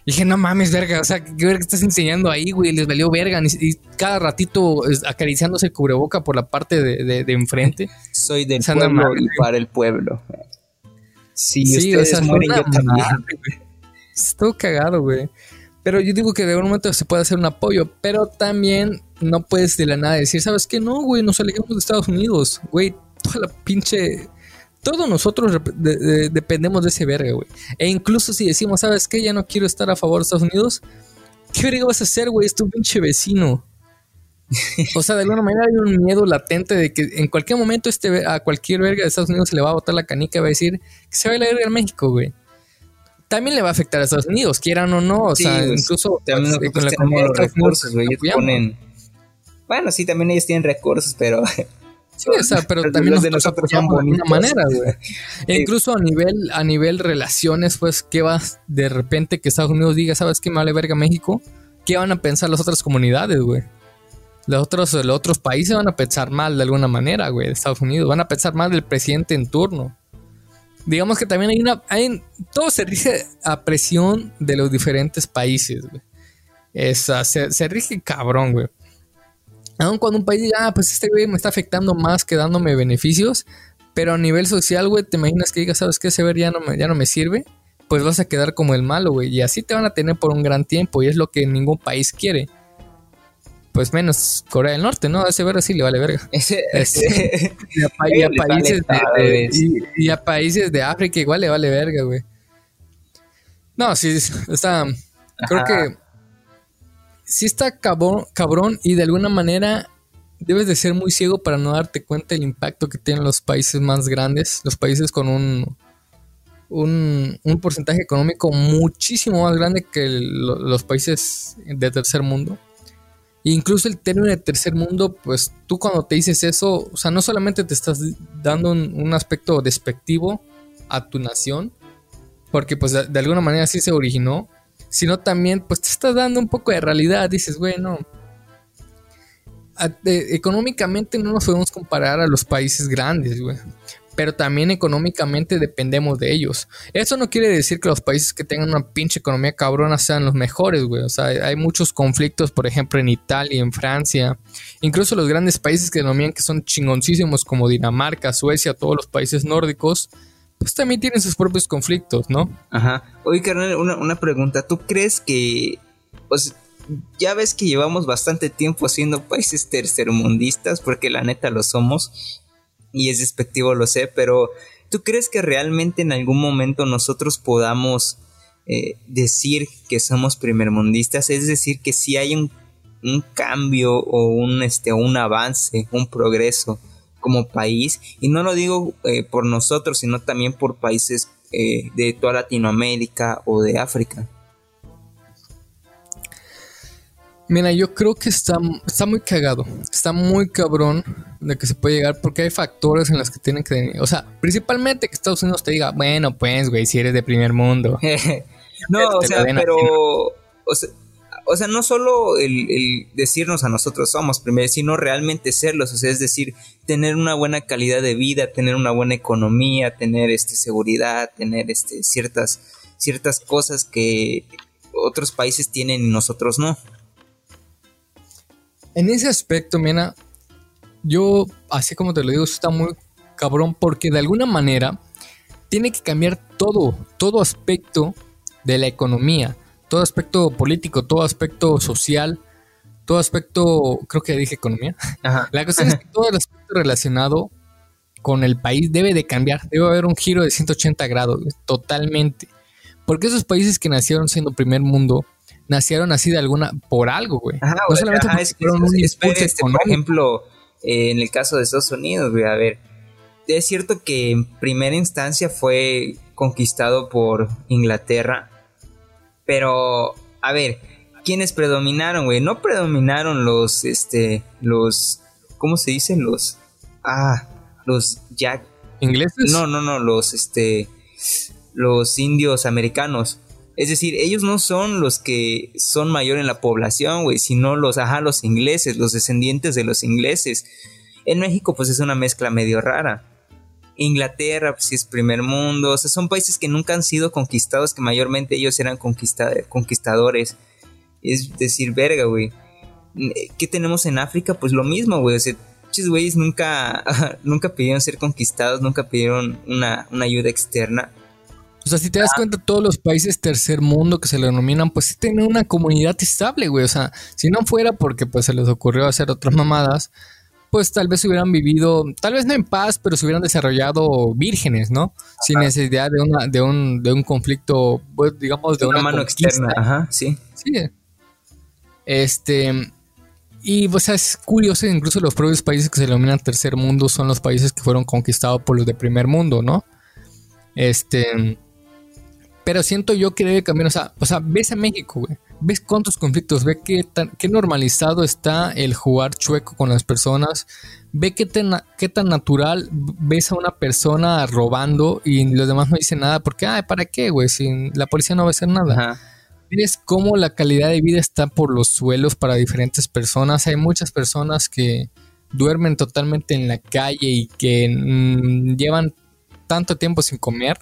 Y dije, no mames, verga, o sea, ¿qué verga estás enseñando ahí, güey? Les valió verga. Y, cada ratito acariciándose el cubreboca por la parte de, de, enfrente. Soy del pueblo y para el pueblo. Sí, sí ustedes o sea, mueren, yo también. Estuvo cagado, güey. Pero yo digo que de algún momento se puede hacer un apoyo, pero también no puedes de la nada decir, ¿sabes qué? No, güey, nos alejamos de Estados Unidos, güey toda la pinche. Todos nosotros dependemos de ese verga, güey. E incluso si decimos, ¿sabes qué? Ya no quiero estar a favor de Estados Unidos. ¿Qué verga vas a hacer, güey? Es tu pinche vecino. o sea, de alguna manera hay un miedo latente de que en cualquier momento este, a cualquier verga de Estados Unidos se le va a botar la canica y va a decir que se va a ir la verga en México, güey. También le va a afectar a Estados Unidos, quieran o no. O sea, incluso también pues, con la recursos, güey. Ponen... Bueno, sí, también ellos tienen recursos, pero Sí, o sea, pero también nos de nosotros de una manera, güey. E incluso a nivel, a nivel relaciones, pues, ¿qué vas de repente que Estados Unidos diga, ¿sabes qué me vale verga México? ¿Qué van a pensar las otras comunidades, güey? Los otros, los otros países van a pensar mal de alguna manera, güey, de Estados Unidos. Van a pensar mal del presidente en turno. Digamos que también hay una. Hay, todo se rige a presión de los diferentes países, güey. Esa, se, se rige cabrón, güey. Aun cuando un país diga, ah, pues este güey me está afectando más que dándome beneficios, pero a nivel social, güey, te imaginas que digas, ¿sabes qué? Ese ver ya no me, ya no me sirve, pues vas a quedar como el malo, güey, y así te van a tener por un gran tiempo, y es lo que ningún país quiere. Pues menos Corea del Norte, ¿no? A ese ver así le vale verga. y, a, países de, y, a países de África igual le vale verga, güey. No, sí, está. Creo que sí está cabrón, y de alguna manera debes de ser muy ciego para no darte cuenta del impacto que tienen los países más grandes, los países con un, un, porcentaje económico muchísimo más grande que los países de tercer mundo. Incluso el término de tercer mundo, pues tú cuando te dices eso, o sea, no solamente te estás dando un, aspecto despectivo a tu nación, porque pues de, alguna manera así se originó, sino también pues te estás dando un poco de realidad, dices, bueno, económicamente no nos podemos comparar a los países grandes, güey. Pero también económicamente dependemos de ellos. Eso no quiere decir que los países que tengan una pinche economía cabrona sean los mejores, güey. O sea, hay muchos conflictos, por ejemplo, en Italia, en Francia. Incluso los grandes países que denominan que son chingoncísimos como Dinamarca, Suecia, todos los países nórdicos pues también tienen sus propios conflictos, ¿no? Ajá. Oye, carnal, una, pregunta. ¿Tú crees que, pues, ya ves que llevamos bastante tiempo siendo países tercermundistas, porque la neta lo somos, y es despectivo, lo sé, pero ¿tú crees que realmente en algún momento nosotros podamos eh, decir que somos primermundistas? Es decir, que si hay un, cambio o un, este, un avance, un progreso como país, y no lo digo eh, por nosotros, sino también por países eh, de toda Latinoamérica o de África. Mira, yo creo que está, está muy cagado, está muy cabrón de que se puede llegar porque hay factores en los que tienen que... O sea, principalmente que Estados Unidos te diga, bueno, pues, güey, si eres de primer mundo. no, o sea, pero... O sea, no solo el, decirnos a nosotros somos primero, sino realmente serlos, o sea, es decir, tener una buena calidad de vida, tener una buena economía, tener este seguridad, tener este ciertas ciertas cosas que otros países tienen y nosotros no. En ese aspecto, mira, yo, así como te lo digo, está muy cabrón porque de alguna manera tiene que cambiar todo, todo aspecto de la economía, todo aspecto político, todo aspecto social, todo aspecto, creo que dije economía. La cuestión es que todo el aspecto relacionado con el país debe de cambiar, debe haber un giro de 180 grados, totalmente. Porque esos países que nacieron siendo primer mundo, nacieron así de alguna, por algo, güey. no solamente es, este, por ejemplo, eh, en el caso de Estados Unidos, güey, a ver, es cierto que en primera instancia fue conquistado por Inglaterra, pero, a ver, ¿quiénes predominaron, güey? No predominaron los, este, los, ¿cómo se dicen? Los, ah, los Jack. ¿Ingleses? No, no, no, los, este, los indios americanos. Es decir, ellos no son los que son mayor en la población, güey, sino los, ajá, los ingleses, los descendientes de los ingleses. En México, pues es una mezcla medio rara. Inglaterra, pues sí es primer mundo, o sea, son países que nunca han sido conquistados, que mayormente ellos eran conquistadores. Es decir, verga, güey. ¿Qué tenemos en África? Pues lo mismo, güey. O sea, güeyes nunca, nunca pidieron ser conquistados, nunca pidieron una, una ayuda externa o sea, si te das cuenta, todos los países tercer mundo que se le denominan, pues sí tienen una comunidad estable, güey. O sea, si no fuera porque pues se les ocurrió hacer otras mamadas, pues tal vez hubieran vivido, tal vez no en paz, pero se hubieran desarrollado vírgenes, ¿no? Sin necesidad de una, de un, de un conflicto, pues, digamos, de una, mano externa. Ajá, sí. Sí. Este. Y pues es curioso, incluso los propios países que se denominan tercer mundo son los países que fueron conquistados por los de primer mundo, ¿no? Este. Pero siento yo que debe cambiar. O sea, o sea ves a México, güey. Ves cuántos conflictos. Ve qué, tan, qué normalizado está el jugar chueco con las personas. Ve qué tan, qué tan natural ves a una persona robando y los demás no dicen nada. Porque, ay, ¿para qué, güey? Si la policía no va a hacer nada. Ves cómo la calidad de vida está por los suelos para diferentes personas. Hay muchas personas que duermen totalmente en la calle y que mm, llevan tanto tiempo sin comer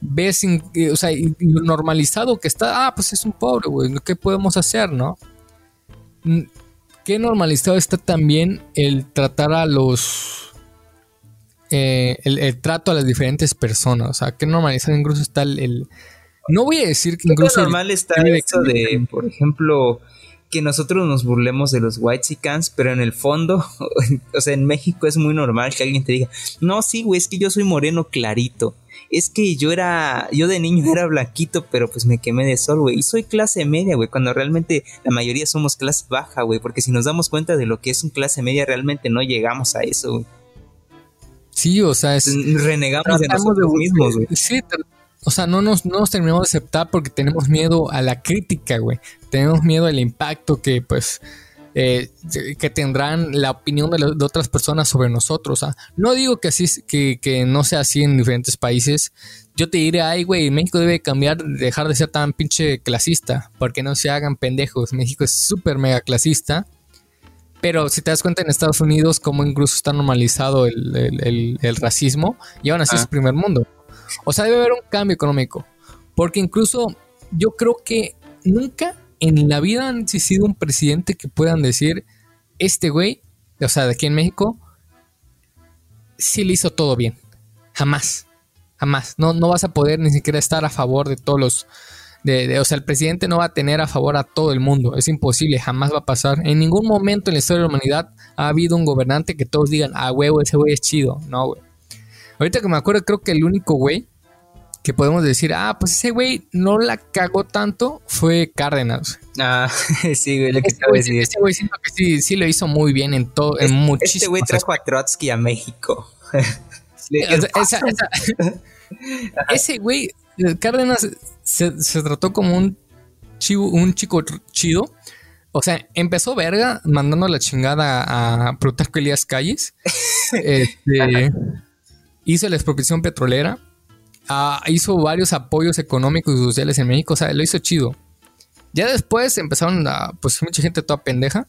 ves, o sea, lo normalizado que está, ah, pues es un pobre, güey, ¿qué podemos hacer, no? Qué normalizado está también el tratar a los... Eh, el, trato a las diferentes personas, o sea, qué normalizado incluso está el... no voy a decir que incluso... normal está eso de, por ejemplo, que nosotros nos burlemos de los white cans, pero en el fondo, o sea, en México es muy normal que alguien te diga, no, sí, güey, es que yo soy moreno clarito es que yo era, yo de niño era blanquito, pero pues me quemé de sol, güey. Y soy clase media, güey, cuando realmente la mayoría somos clase baja, güey, porque si nos damos cuenta de lo que es un clase media, realmente no llegamos a eso, güey. Sí, o sea, es... Renegamos de nosotros mismos, güey. Sí, o sea, no nos, no nos terminamos de aceptar porque tenemos miedo a la crítica, güey. Tenemos miedo al impacto que, pues, eh, que tendrán la opinión de, otras personas sobre nosotros. No digo que así que, no sea así en diferentes países. Yo te diré, ay, güey, México debe cambiar, dejar de ser tan pinche clasista, porque no se hagan pendejos. México es súper mega clasista. Pero si te das cuenta en Estados Unidos, como incluso está normalizado el, racismo, y aún así es primer mundo. O sea, debe haber un cambio económico. Porque incluso yo creo que nunca en la vida han existido un presidente que puedan decir, este güey, o sea, de aquí en México, sí le hizo todo bien. Jamás. Jamás. No, no vas a poder ni siquiera estar a favor de todos los De, o sea, el presidente no va a tener a favor a todo el mundo. Es imposible, jamás va a pasar. En ningún momento en la historia de la humanidad ha habido un gobernante que todos digan, ah, huevo, ese güey es chido. No, güey. Ahorita que me acuerdo, creo que el único güey que podemos decir, ah, pues ese güey no la cagó tanto, fue Cárdenas. Ah, sí, güey, lo que ese güey, ese güey siento que sí, sí lo hizo muy bien en todo, en muchísimo. Este güey trajo a Trotsky a México. ese güey, Cárdenas se, trató como un, chivo, un chico chido. O sea, empezó verga mandando la chingada a Plutarco Elías Calles. este, hizo la expropiación petrolera Hizo varios apoyos económicos y sociales en México, o sea, lo hizo chido. Ya después empezaron a, pues mucha gente toda pendeja,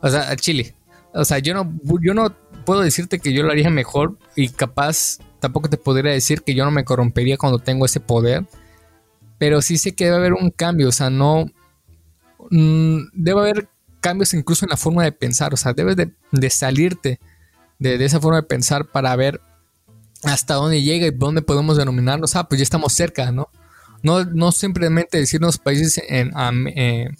o sea, a Chile. O sea, yo no, yo no puedo decirte que yo lo haría mejor y capaz tampoco te podría decir que yo no me corrompería cuando tengo ese poder. Pero sí sé que debe haber un cambio, o sea, no... Mm, debe haber cambios incluso en la forma de pensar, o sea, debes de, salirte de, esa forma de pensar para ver hasta dónde llega y dónde podemos denominarnos, ah, pues ya estamos cerca, ¿no? No, no simplemente decirnos países en, eh,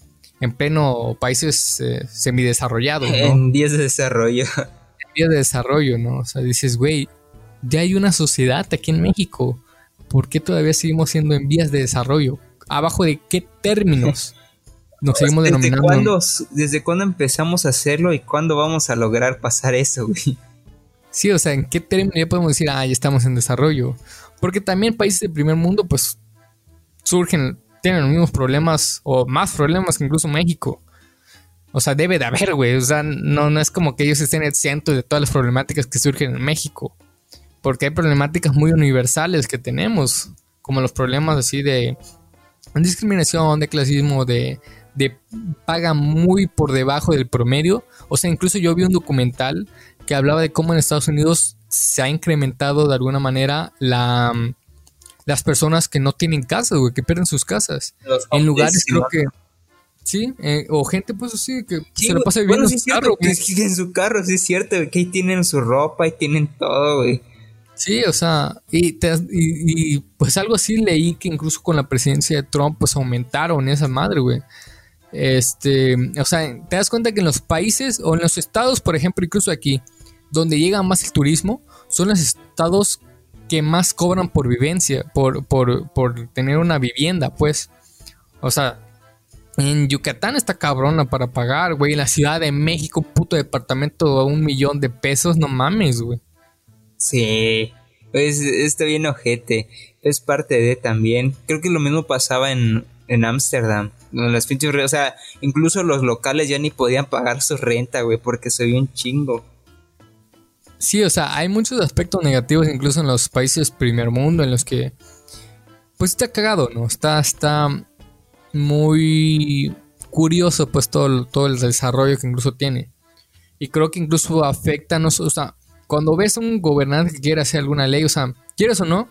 en pleno países eh, semidesarrollados, ¿no? En vías de desarrollo. En vías de desarrollo, ¿no? O sea, dices, güey, ya hay una sociedad aquí en México. ¿Por qué todavía seguimos siendo en vías de desarrollo? ¿Abajo de qué términos nos seguimos ¿Desde denominando? Cuándo, ¿Desde cuándo empezamos a hacerlo y cuándo vamos a lograr pasar eso, güey? Sí, o sea, ¿en qué término ya podemos decir, ah, ya estamos en desarrollo? Porque también países del primer mundo, pues, surgen, tienen los mismos problemas o más problemas que incluso México. O sea, debe de haber, güey. O sea, no, no es como que ellos estén exentos de todas las problemáticas que surgen en México. Porque hay problemáticas muy universales que tenemos, como los problemas así de discriminación, de clasismo, de, de paga muy por debajo del promedio. O sea, incluso yo vi un documental que hablaba de cómo en Estados Unidos se ha incrementado de alguna manera la, las personas que no tienen casas, güey, que pierden sus casas. en lugares creo que... Sí, eh, o gente pues así que se lo pasa viviendo en su carro. en su carro, sí es cierto, que ahí tienen su ropa y tienen todo, güey. Sí, o sea, y, y, pues algo así leí que incluso con la presidencia de Trump pues aumentaron esa madre, güey. Este, o sea, te das cuenta que en los países o en los estados, por ejemplo, incluso aquí, donde llega más el turismo, son los estados que más cobran por vivencia, por, por, por tener una vivienda, pues. O sea, en Yucatán está cabrona para pagar, güey. En la Ciudad de México, puto departamento a un millón de pesos, no mames, güey. Sí, pues está bien ojete. Es parte de también. Creo que lo mismo pasaba en Ámsterdam. Las pinches, o sea, incluso los locales ya ni podían pagar su renta, güey, porque se vio un chingo. Sí, o sea, hay muchos aspectos negativos incluso en los países primer mundo en los que pues está cagado, ¿no? Está, está muy curioso pues todo, todo el desarrollo que incluso tiene. Y creo que incluso afecta, o sea, cuando ves a un gobernante que quiere hacer alguna ley, o sea, quieres o no,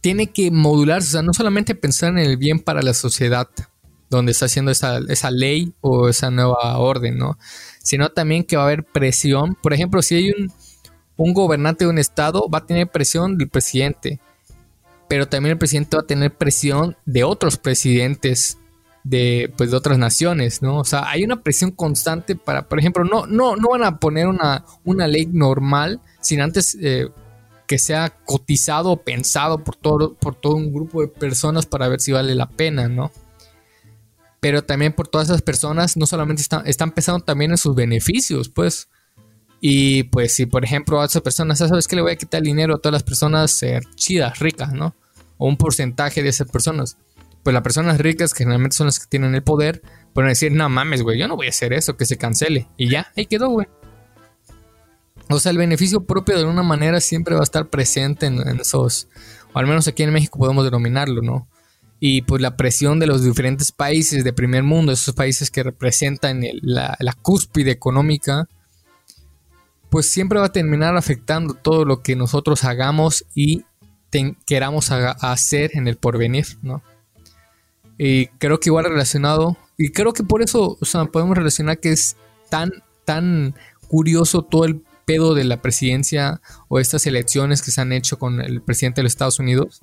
tiene que modularse, o sea, no solamente pensar en el bien para la sociedad, donde está haciendo esa, esa ley o esa nueva orden, ¿no? Sino también que va a haber presión. Por ejemplo, si hay un, un gobernante de un estado, va a tener presión del presidente. Pero también el presidente va a tener presión de otros presidentes de, pues, de otras naciones, ¿no? O sea, hay una presión constante para, por ejemplo, no, no, no van a poner una, una ley normal sin antes eh, que sea cotizado o pensado por todo, por todo un grupo de personas para ver si vale la pena, ¿no? pero también por todas esas personas no solamente están, están pensando también en sus beneficios, pues. Y pues si por ejemplo a esas personas, ¿sabes que le voy a quitar dinero a todas las personas eh, chidas, ricas, ¿no? O un porcentaje de esas personas. Pues las personas ricas, que generalmente son las que tienen el poder, pueden decir, no mames, güey, yo no voy a hacer eso, que se cancele. Y ya, ahí quedó, güey. O sea, el beneficio propio de alguna manera siempre va a estar presente en, esos, o al menos aquí en México podemos denominarlo, ¿no? y pues la presión de los diferentes países de primer mundo, esos países que representan la, cúspide económica, pues siempre va a terminar afectando todo lo que nosotros hagamos y queramos hacer en el porvenir, ¿no? Y creo que igual relacionado, y creo que por eso podemos relacionar que es tan, tan curioso todo el pedo de la presidencia o estas elecciones que se han hecho con el presidente de los Estados Unidos,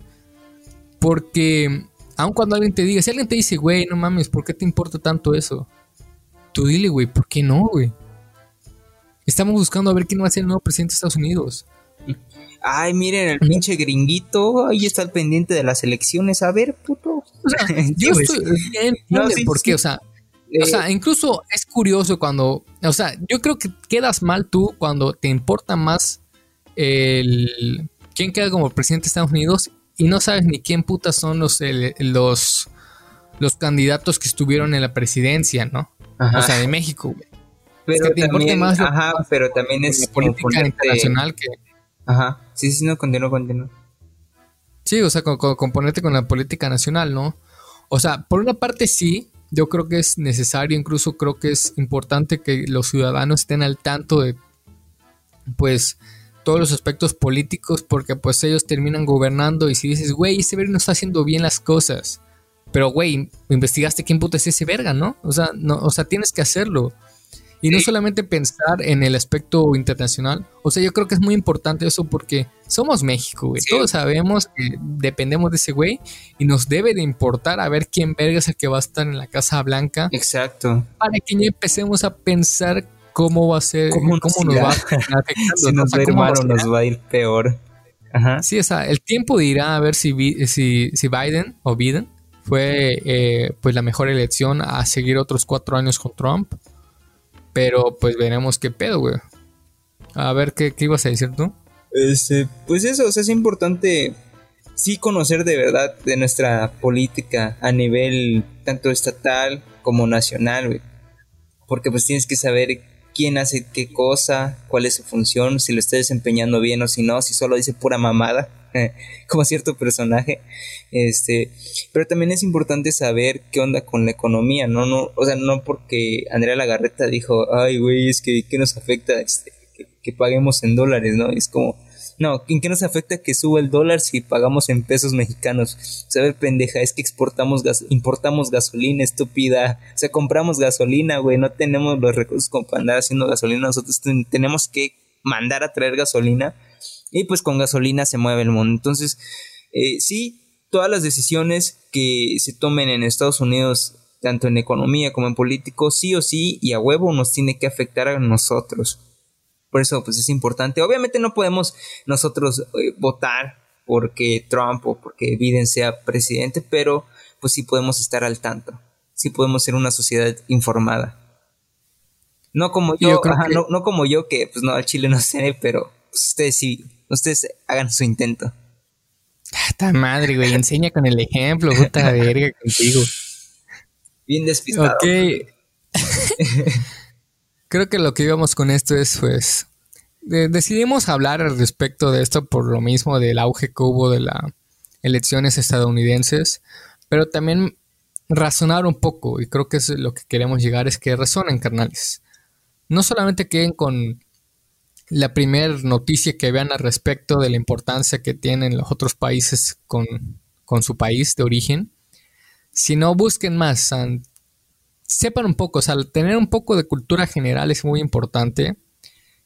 porque aun cuando alguien te diga, si alguien te dice, güey, no mames, ¿por qué te importa tanto eso? Tú dile, güey, ¿por qué no, güey? Estamos buscando a ver quién va a ser el nuevo presidente de Estados Unidos. Ay, miren, el pinche gringuito, ahí está el pendiente de las elecciones. A ver, puto. O sea, yo estoy bien, no, ¿por qué? O sea, o sea, incluso es curioso cuando, o sea, yo creo que quedas mal tú cuando te importa más el quién queda como presidente de Estados Unidos y no sabes ni quién putas son los los los candidatos que estuvieron en la presidencia, ¿no? O sea, de México, güey. Pero también, más ajá, pero también es política internacional que Ajá. Sí, sí, no, continúo, continúo. Sí, o sea, con, con, componente con la política nacional, ¿no? O sea, por una parte sí, yo creo que es necesario, incluso creo que es importante que los ciudadanos estén al tanto de, pues, todos los aspectos políticos, porque pues ellos terminan gobernando y si dices, güey, ese verga no está haciendo bien las cosas, pero güey, investigaste quién puta es ese verga, ¿no? O sea, no, o sea, tienes que hacerlo. Y no solamente pensar en el aspecto internacional. O sea, yo creo que es muy importante eso porque somos México, güey. Todos sabemos que dependemos de ese güey y nos debe de importar a ver quién verga es el que va a estar en la Casa Blanca. Exacto. Para que ya empecemos a pensar cómo va a ser, cómo, nos, va a afectar. si nos va a ir mal o nos va a ir peor. Ajá. Sí, o sea, el tiempo dirá a ver si, si, si Biden o Biden fue eh, pues la mejor elección a seguir otros cuatro años con Trump pero pues veremos qué pedo, güey. A ver, ¿qué, ibas a decir tú? Este, pues eso, es importante sí conocer de verdad de nuestra política a nivel tanto estatal como nacional, güey. Porque pues tienes que saber quién hace qué cosa, cuál es su función, si lo está desempeñando bien o si no, si solo dice pura mamada. como cierto personaje. Este, pero también es importante saber qué onda con la economía, no, no, o sea, no porque Andrea Lagarreta dijo, ay, güey, es que ¿qué nos afecta este, que, paguemos en dólares, ¿no? es como, no, ¿en qué nos afecta que suba el dólar si pagamos en pesos mexicanos? Saber pendeja, es que importamos gasolina estúpida, o sea, compramos gasolina, güey, no tenemos los recursos como para andar haciendo gasolina, nosotros tenemos que mandar a traer gasolina y pues con gasolina se mueve el mundo. Entonces, eh, sí, todas las decisiones que se tomen en Estados Unidos, tanto en economía como en político, sí o sí y a huevo nos tiene que afectar a nosotros. Por eso, pues es importante. Obviamente no podemos nosotros eh, votar porque Trump o porque Biden sea presidente, pero pues sí podemos estar al tanto. Sí podemos ser una sociedad informada. No como yo, no, no, como yo que pues no al Chile no sé, pero pues, ustedes sí ustedes hagan su intento. Esta madre, güey, enseña con el ejemplo, puta verga contigo. Bien despistado. Ok. Creo que lo que íbamos con esto es, pues, decidimos hablar al respecto de esto por lo mismo del auge que hubo de las elecciones estadounidenses, pero también razonar un poco, y creo que es lo que queremos llegar, es que razonen, carnales. No solamente queden con la primera noticia que vean al respecto de la importancia que tienen los otros países con, su país de origen, si no busquen más, sepan un poco, o sea, tener un poco de cultura general es muy importante.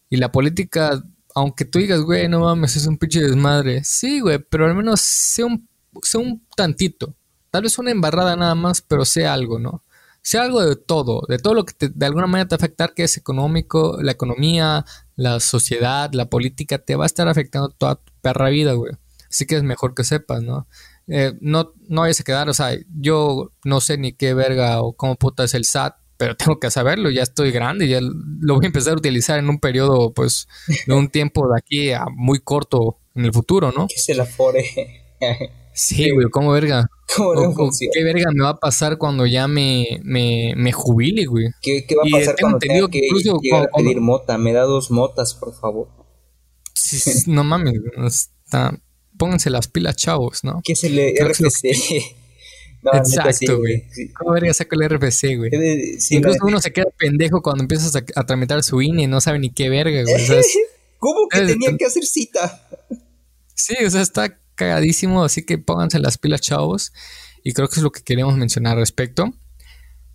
Y la política, aunque tú digas, güey, no mames, es un pinche desmadre. Sí, güey, pero al menos sea un, un tantito. Tal vez una embarrada nada más, pero sea algo, ¿no? sea algo de todo, de todo lo que de alguna manera te va afectar, que es económico, la economía, la sociedad, la política, te va a estar afectando toda tu perra vida, güey. Así que es mejor que sepas, ¿no? Eh, no, no vayas a quedar, o sea, yo no sé ni qué verga o cómo puta es el SAT, pero tengo que saberlo, ya estoy grande, ya lo voy a empezar a utilizar en un periodo, pues, de un tiempo de aquí a muy corto en el futuro, ¿no? Que se la fore. Sí, güey, ¿cómo verga? ¿Qué verga me va a pasar cuando ya me, me, me jubile, güey? ¿Qué, ¿Qué, va a pasar cuando tenga que, incluso, llegar a pedir mota? Me da dos motas, por favor. Sí, no mames, está... pónganse las pilas, chavos, ¿no? ¿Qué es el RFC? Exacto, güey. ¿Cómo verga saco el RFC, güey? Incluso uno se queda pendejo cuando empiezas a, a, tramitar su INE y no sabe ni qué verga, güey. ¿Cómo que tenía que hacer cita? Sí, o sea, está cagadísimo, así que pónganse las pilas, chavos. Y creo que es lo que queríamos mencionar al respecto.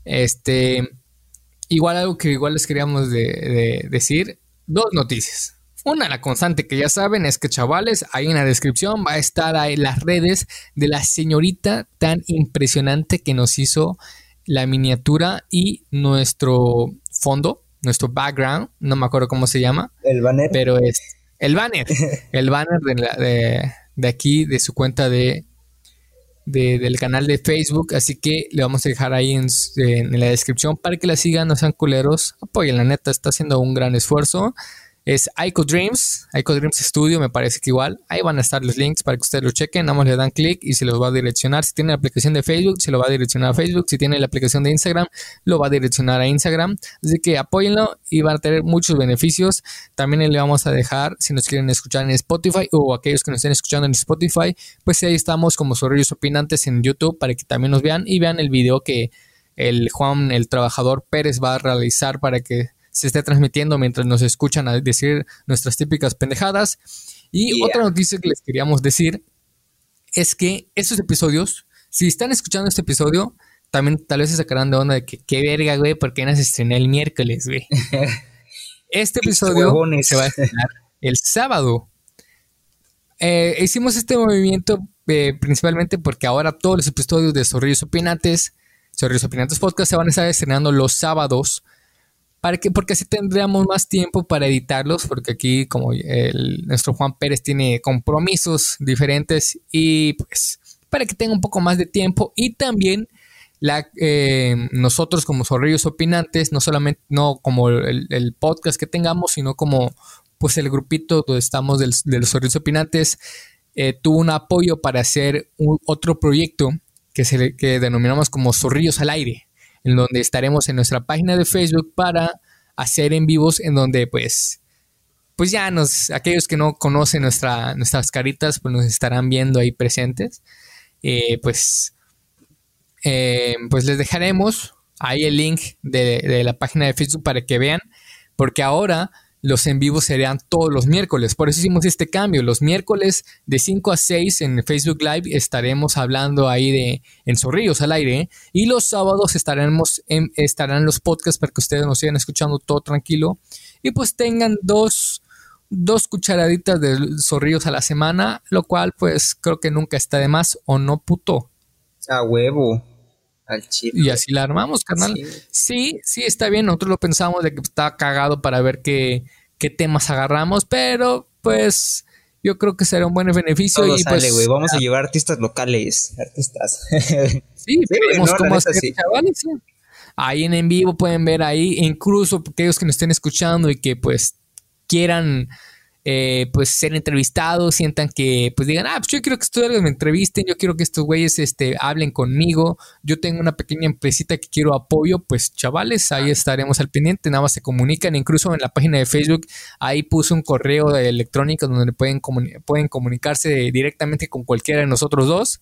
Este, igual algo que igual les queríamos de, decir, dos noticias. Una, la constante que ya saben es que chavales, ahí en la descripción va a estar ahí las redes de la señorita tan impresionante que nos hizo la miniatura y nuestro fondo, nuestro background, no me acuerdo cómo se llama. El banner. Pero es el banner, el banner de, de, aquí, de su cuenta de, del canal de Facebook. Así que le vamos a dejar ahí en, en, la descripción para que la sigan, no sean culeros. Apoyen, la neta, está haciendo un gran esfuerzo es Ico Dreams, Ico Dreams Studio, me parece que igual. Ahí van a estar los links para que ustedes lo chequen. Nada más le dan clic y se los va a direccionar. Si tiene la aplicación de Facebook, se lo va a direccionar a Facebook. Si tiene la aplicación de Instagram, lo va a direccionar a Instagram. Así que apóyenlo y van a tener muchos beneficios. También le vamos a dejar, si nos quieren escuchar en Spotify o aquellos que nos estén escuchando en Spotify, pues ahí estamos como Zorrillos Opinantes en YouTube para que también nos vean y vean el video que el Juan, el trabajador Pérez, va a realizar para que se esté transmitiendo mientras nos escuchan a decir nuestras típicas pendejadas. Y otra noticia que les queríamos decir es que estos episodios, si están escuchando este episodio, también tal vez se sacarán de onda de que qué verga, güey, porque no se estrené el miércoles, güey. Este episodio se va a estrenar el sábado. Eh, hicimos este movimiento eh, principalmente porque ahora todos los episodios de Zorrillos Opinantes, Zorrillos Opinantes Podcast se van a estar estrenando los sábados porque así tendríamos más tiempo para editarlos, porque aquí como nuestro Juan Pérez tiene compromisos diferentes y pues para que tenga un poco más de tiempo y también la, eh, nosotros como zorrillos opinantes, no solamente, no como el, podcast que tengamos, sino como pues el grupito donde estamos de los zorrillos opinantes, eh, tuvo un apoyo para hacer otro proyecto que, se, que denominamos como zorrillos al aire en donde estaremos en nuestra página de Facebook para hacer en vivos en donde pues pues ya nos aquellos que no conocen nuestra, nuestras caritas pues nos estarán viendo ahí presentes. Eh, pues eh, pues les dejaremos ahí el link de, de la página de Facebook para que vean porque ahora los en vivo serían todos los miércoles. Por eso hicimos este cambio. Los miércoles de 5 a 6 en Facebook Live estaremos hablando ahí de en Zorrillos al aire. Y los sábados estaremos en, estarán los podcasts para que ustedes nos sigan escuchando todo tranquilo. Y pues tengan dos, dos cucharaditas de Zorrillos a la semana. Lo cual pues creo que nunca está de más o no puto. A huevo. Al y así la armamos, carnal. Sí. sí, está bien. Nosotros lo pensamos de que estaba cagado para ver qué, qué temas agarramos, pero pues yo creo que será un buen beneficio. y pues, güey. Vamos a llevar artistas locales, artistas. sí, veremos cómo hacer, chavales. Ahí en en vivo pueden ver ahí, incluso aquellos que nos estén escuchando y que pues quieran eh, pues ser entrevistados, sientan que pues digan, ah, pues yo quiero que ustedes me entrevisten, yo quiero que estos güeyes este, hablen conmigo, yo tengo una pequeña empresita que quiero apoyo, pues chavales, ahí estaremos al pendiente, nada más se comunican, incluso en la página de Facebook, ahí puse un correo electrónico donde pueden, pueden comunicarse directamente con cualquiera de nosotros dos.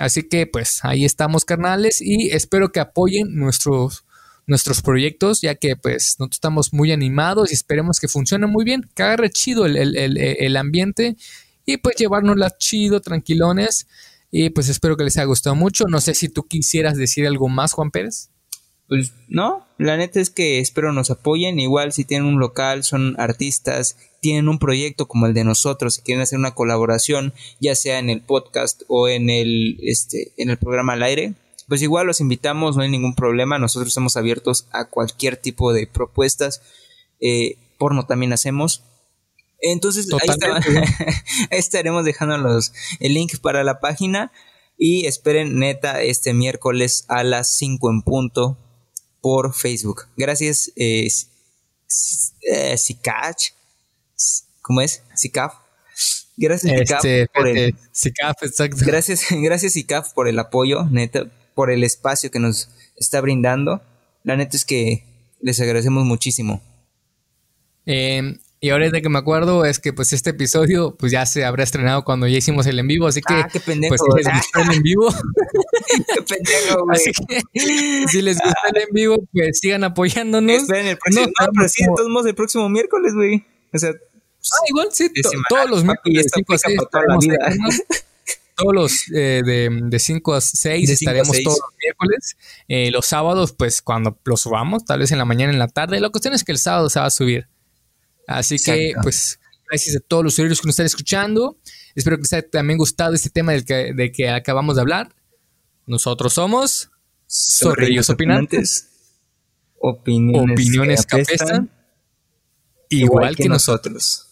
Así que pues ahí estamos carnales y espero que apoyen nuestros nuestros proyectos, ya que pues nosotros estamos muy animados y esperemos que funcione muy bien, que agarre chido el, ambiente y pues llevárnosla chido, tranquilones. Y pues espero que les haya gustado mucho. No sé si tú quisieras decir algo más, Juan Pérez. Pues no, la neta es que espero nos apoyen. Igual si tienen un local, son artistas, tienen un proyecto como el de nosotros, si quieren hacer una colaboración, ya sea en el podcast o en el, este, en el programa al aire, pues igual los invitamos, no hay ningún problema, nosotros estamos abiertos a cualquier tipo de propuestas, eh, porno también hacemos. Entonces ahí, estaremos dejando los, el link para la página y esperen neta este miércoles a las 5 en punto por Facebook. Gracias, eh, eh ¿Cómo es? Sicaf. Gracias, este, por el. Gracias, gracias, Sicaf, por el apoyo, neta por el espacio que nos está brindando. La neta es que les agradecemos muchísimo. Eh, y ahora que me acuerdo es que pues este episodio pues ya se habrá estrenado cuando ya hicimos el en vivo, así que ah, qué pendejo, pues si les gustó el en vivo, qué pendejo, güey. Así que si les gusta el en vivo, pues sigan apoyándonos. Esperen el próximo, no, pero sí, de todos modos el próximo miércoles, güey. O sea, ah, igual sí, todos los miércoles 5 a 6 todos los eh, de 5 a 6 estaremos todos los miércoles. Eh, los sábados, pues cuando los subamos, tal vez en la mañana, en la tarde. La cuestión es que el sábado se va a subir. Así que, pues, gracias a todos los usuarios que nos están escuchando. Espero que les haya también gustado este tema del que, acabamos de hablar. Nosotros somos Sorrillos Opinantes. Opiniones, opiniones que, apestan, igual, que, nosotros.